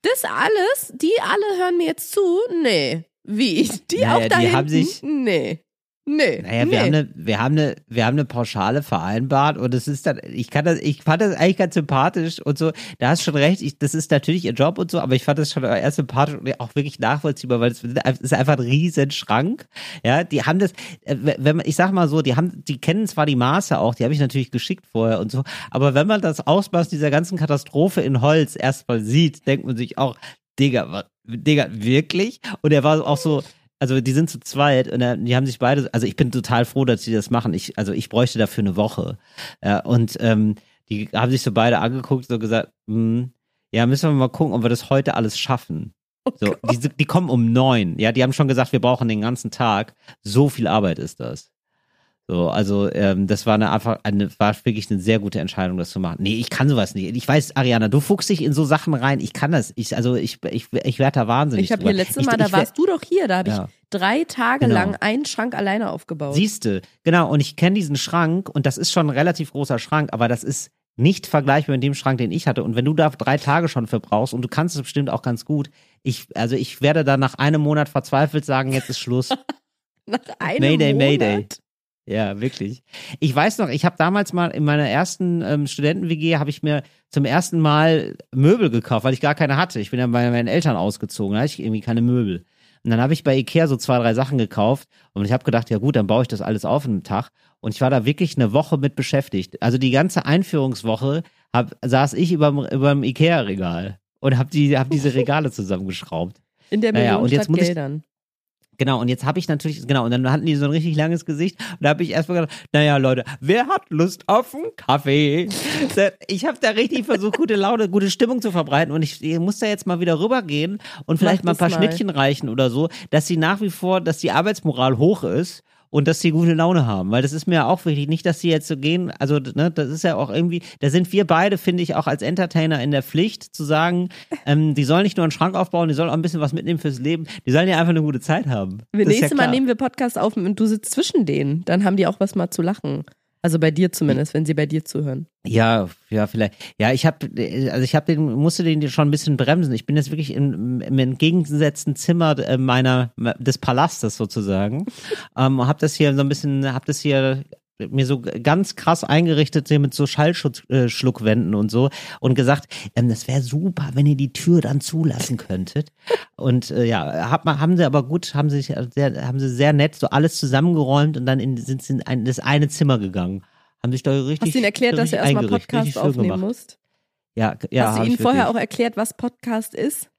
das alles, die alle hören mir jetzt zu? Nee. Wie? Die Naja, auch da die hinten? haben sich- Nee. Nee. Naja, nee. wir haben eine, wir haben eine, wir haben eine Pauschale vereinbart und es ist dann, ich kann das, ich fand das eigentlich ganz sympathisch und so. Da hast schon recht, ich, das ist natürlich ihr Job und so, aber ich fand das schon erst sympathisch und auch wirklich nachvollziehbar, weil es ist einfach ein riesen Schrank. Ja, die haben das, äh, wenn man, ich sag mal so, die haben, die kennen zwar die Maße auch, die habe ich natürlich geschickt vorher und so, aber wenn man das Ausmaß dieser ganzen Katastrophe in Holz erstmal sieht, denkt man sich auch, Digga, Digga, wirklich? Und er war auch so, also die sind zu zweit und die haben sich beide, also ich bin total froh, dass sie das machen. Ich, also ich bräuchte dafür eine Woche. Ja, und ähm, die haben sich so beide angeguckt, so gesagt, hm, ja, müssen wir mal gucken, ob wir das heute alles schaffen. So, die, die kommen um neun. Ja, die haben schon gesagt, wir brauchen den ganzen Tag. So viel Arbeit ist das. So, also ähm, das war eine einfach eine war wirklich eine sehr gute Entscheidung, das zu machen. Nee, ich kann sowas nicht. Ich weiß, Ariana, du fuchst dich in so Sachen rein. Ich kann das. Ich also ich ich ich werde da wahnsinnig. Ich habe hier letztes Ich- Mal, da ich warst du doch hier, da habe Ja. ich drei Tage Genau. lang einen Schrank alleine aufgebaut. Siehste, genau, und ich kenne diesen Schrank und das ist schon ein relativ großer Schrank, aber das ist nicht vergleichbar mit dem Schrank, den ich hatte. Und wenn du da drei Tage schon für brauchst und du kannst es bestimmt auch ganz gut, ich, also ich werde dann nach einem Monat verzweifelt sagen, jetzt ist Schluss. <laughs> Nach einem Mayday, Monat? Mayday. Ja, wirklich. Ich weiß noch, ich habe damals mal in meiner ersten ähm, Studenten-WG habe ich mir zum ersten Mal Möbel gekauft, weil ich gar keine hatte. Ich bin dann bei meinen Eltern ausgezogen, da hatte ich irgendwie keine Möbel. Und dann habe ich bei Ikea so zwei, drei Sachen gekauft und ich habe gedacht, ja gut, dann baue ich das alles auf in einem Tag. Und ich war da wirklich eine Woche mit beschäftigt. Also die ganze Einführungswoche hab, saß ich überm, überm Ikea-Regal und habe die, hab diese Regale <laughs> zusammengeschraubt. In der Naja, Million und jetzt muss ich- Geldern. Genau, und jetzt habe ich natürlich, genau, und dann hatten die so ein richtig langes Gesicht und da habe ich erstmal gedacht, naja, Leute, wer hat Lust auf einen Kaffee? <laughs> Ich habe da richtig versucht, gute Laune, gute Stimmung zu verbreiten und ich, ich muss da jetzt mal wieder rübergehen und vielleicht mal ein paar mal. Schnittchen reichen oder so, dass sie nach wie vor, dass die Arbeitsmoral hoch ist und dass sie gute Laune haben, weil das ist mir ja auch wichtig, nicht, dass sie jetzt so gehen, also ne, das ist ja auch irgendwie, da sind wir beide, finde ich, auch als Entertainer in der Pflicht zu sagen, <laughs> ähm, die sollen nicht nur einen Schrank aufbauen, die sollen auch ein bisschen was mitnehmen fürs Leben, die sollen ja einfach eine gute Zeit haben. Wir ist ja nächstes Mal nehmen wir Podcast auf und du sitzt zwischen denen. Dann haben die auch was mal zu lachen. Also bei dir zumindest, wenn sie bei dir zuhören. Ja, ja, vielleicht. Ja, ich habe, also ich habe den, musste den schon ein bisschen bremsen. Ich bin jetzt wirklich im, im entgegengesetzten Zimmer äh, meiner des Palastes sozusagen. <laughs> ähm, habe das hier so ein bisschen, habe das hier mir so ganz krass eingerichtet hier mit so Schallschutzschluckwänden äh, und so und gesagt, ähm, das wäre super, wenn ihr die Tür dann zulassen könntet. Und äh, ja, hab, haben sie aber gut, haben sie sich sehr, haben sie sehr nett so alles zusammengeräumt und dann in, sind sie in ein, das eine Zimmer gegangen. Haben sich da richtig. Hast du ihnen erklärt, dass du erstmal Podcast aufnehmen gemacht. musst? Ja, ja. Hast du ihnen vorher auch erklärt, was Podcast ist?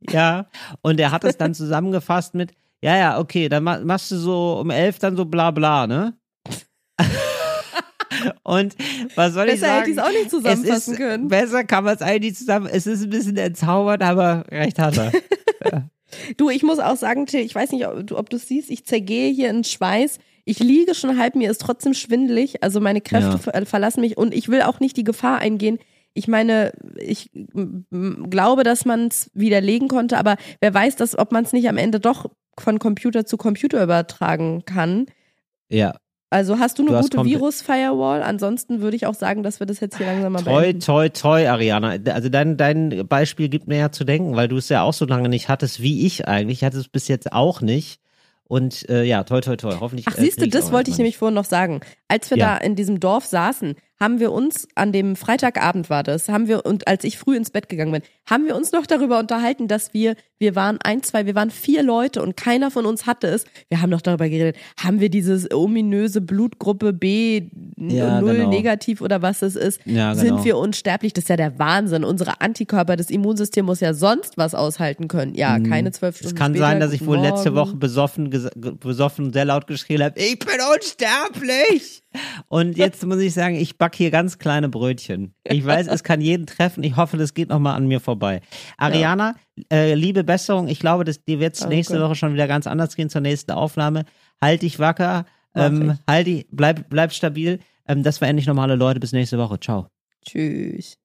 Ja, und er hat es dann zusammengefasst mit, ja, ja, okay, dann ma- machst du so um elf dann so bla bla, ne? <laughs> Und was soll ich Besser sagen? hätte ich es auch nicht zusammenfassen ist, können. Besser kann man es eigentlich nicht zusammen. Es ist ein bisschen entzaubert, aber recht hat er. <laughs> Du, ich muss auch sagen, Till, ich weiß nicht, ob du ob du es siehst, ich zergehe hier in Schweiß. Ich liege schon halb, mir ist trotzdem schwindelig. Also meine Kräfte Ja. ver verlassen mich und ich will auch nicht die Gefahr eingehen. Ich meine, ich glaube, dass man es widerlegen konnte, aber wer weiß, dass, ob man es nicht am Ende doch von Computer zu Computer übertragen kann. ja. Also hast du eine Du gute Virus-Firewall? Ansonsten würde ich auch sagen, dass wir das jetzt hier langsam mal Toi, beenden. toi, toi, Ariana. Also dein, dein Beispiel gibt mir ja zu denken, weil du es ja auch so lange nicht hattest wie ich eigentlich. Ich hatte es bis jetzt auch nicht. Und äh, ja, toi, toi, toi. Hoffentlich. Ach, äh, siehst du, das wollte ich nämlich vorhin noch sagen. Als wir Ja. da in diesem Dorf saßen, haben wir uns an dem Freitagabend war das, haben wir und als ich früh ins Bett gegangen bin, haben wir uns noch darüber unterhalten, dass wir wir waren ein, zwei, wir waren vier Leute und keiner von uns hatte es. Wir haben noch darüber geredet, haben wir dieses ominöse Blutgruppe B Ja, null genau. negativ oder was es ist? Ja, genau. Sind wir unsterblich? Das ist ja der Wahnsinn. Unsere Antikörper, das Immunsystem muss ja sonst was aushalten können. Ja, keine zwölf Mhm. Es Stunden kann später, sein, dass ich wohl letzte Morgen. Woche besoffen, besoffen und sehr laut geschrien habe, ich bin unsterblich. Und jetzt muss ich sagen, ich back hier ganz kleine Brötchen. Ich weiß, es kann jeden treffen. Ich hoffe, das geht nochmal an mir vorbei. Ariana, äh, liebe Besserung. Ich glaube, dass dir wird es Danke. nächste Woche schon wieder ganz anders gehen zur nächsten Aufnahme. Halt dich wacker. Ähm, halt dich, bleib, bleib stabil. Ähm, das war endlich normale Leute. Bis nächste Woche. Ciao. Tschüss.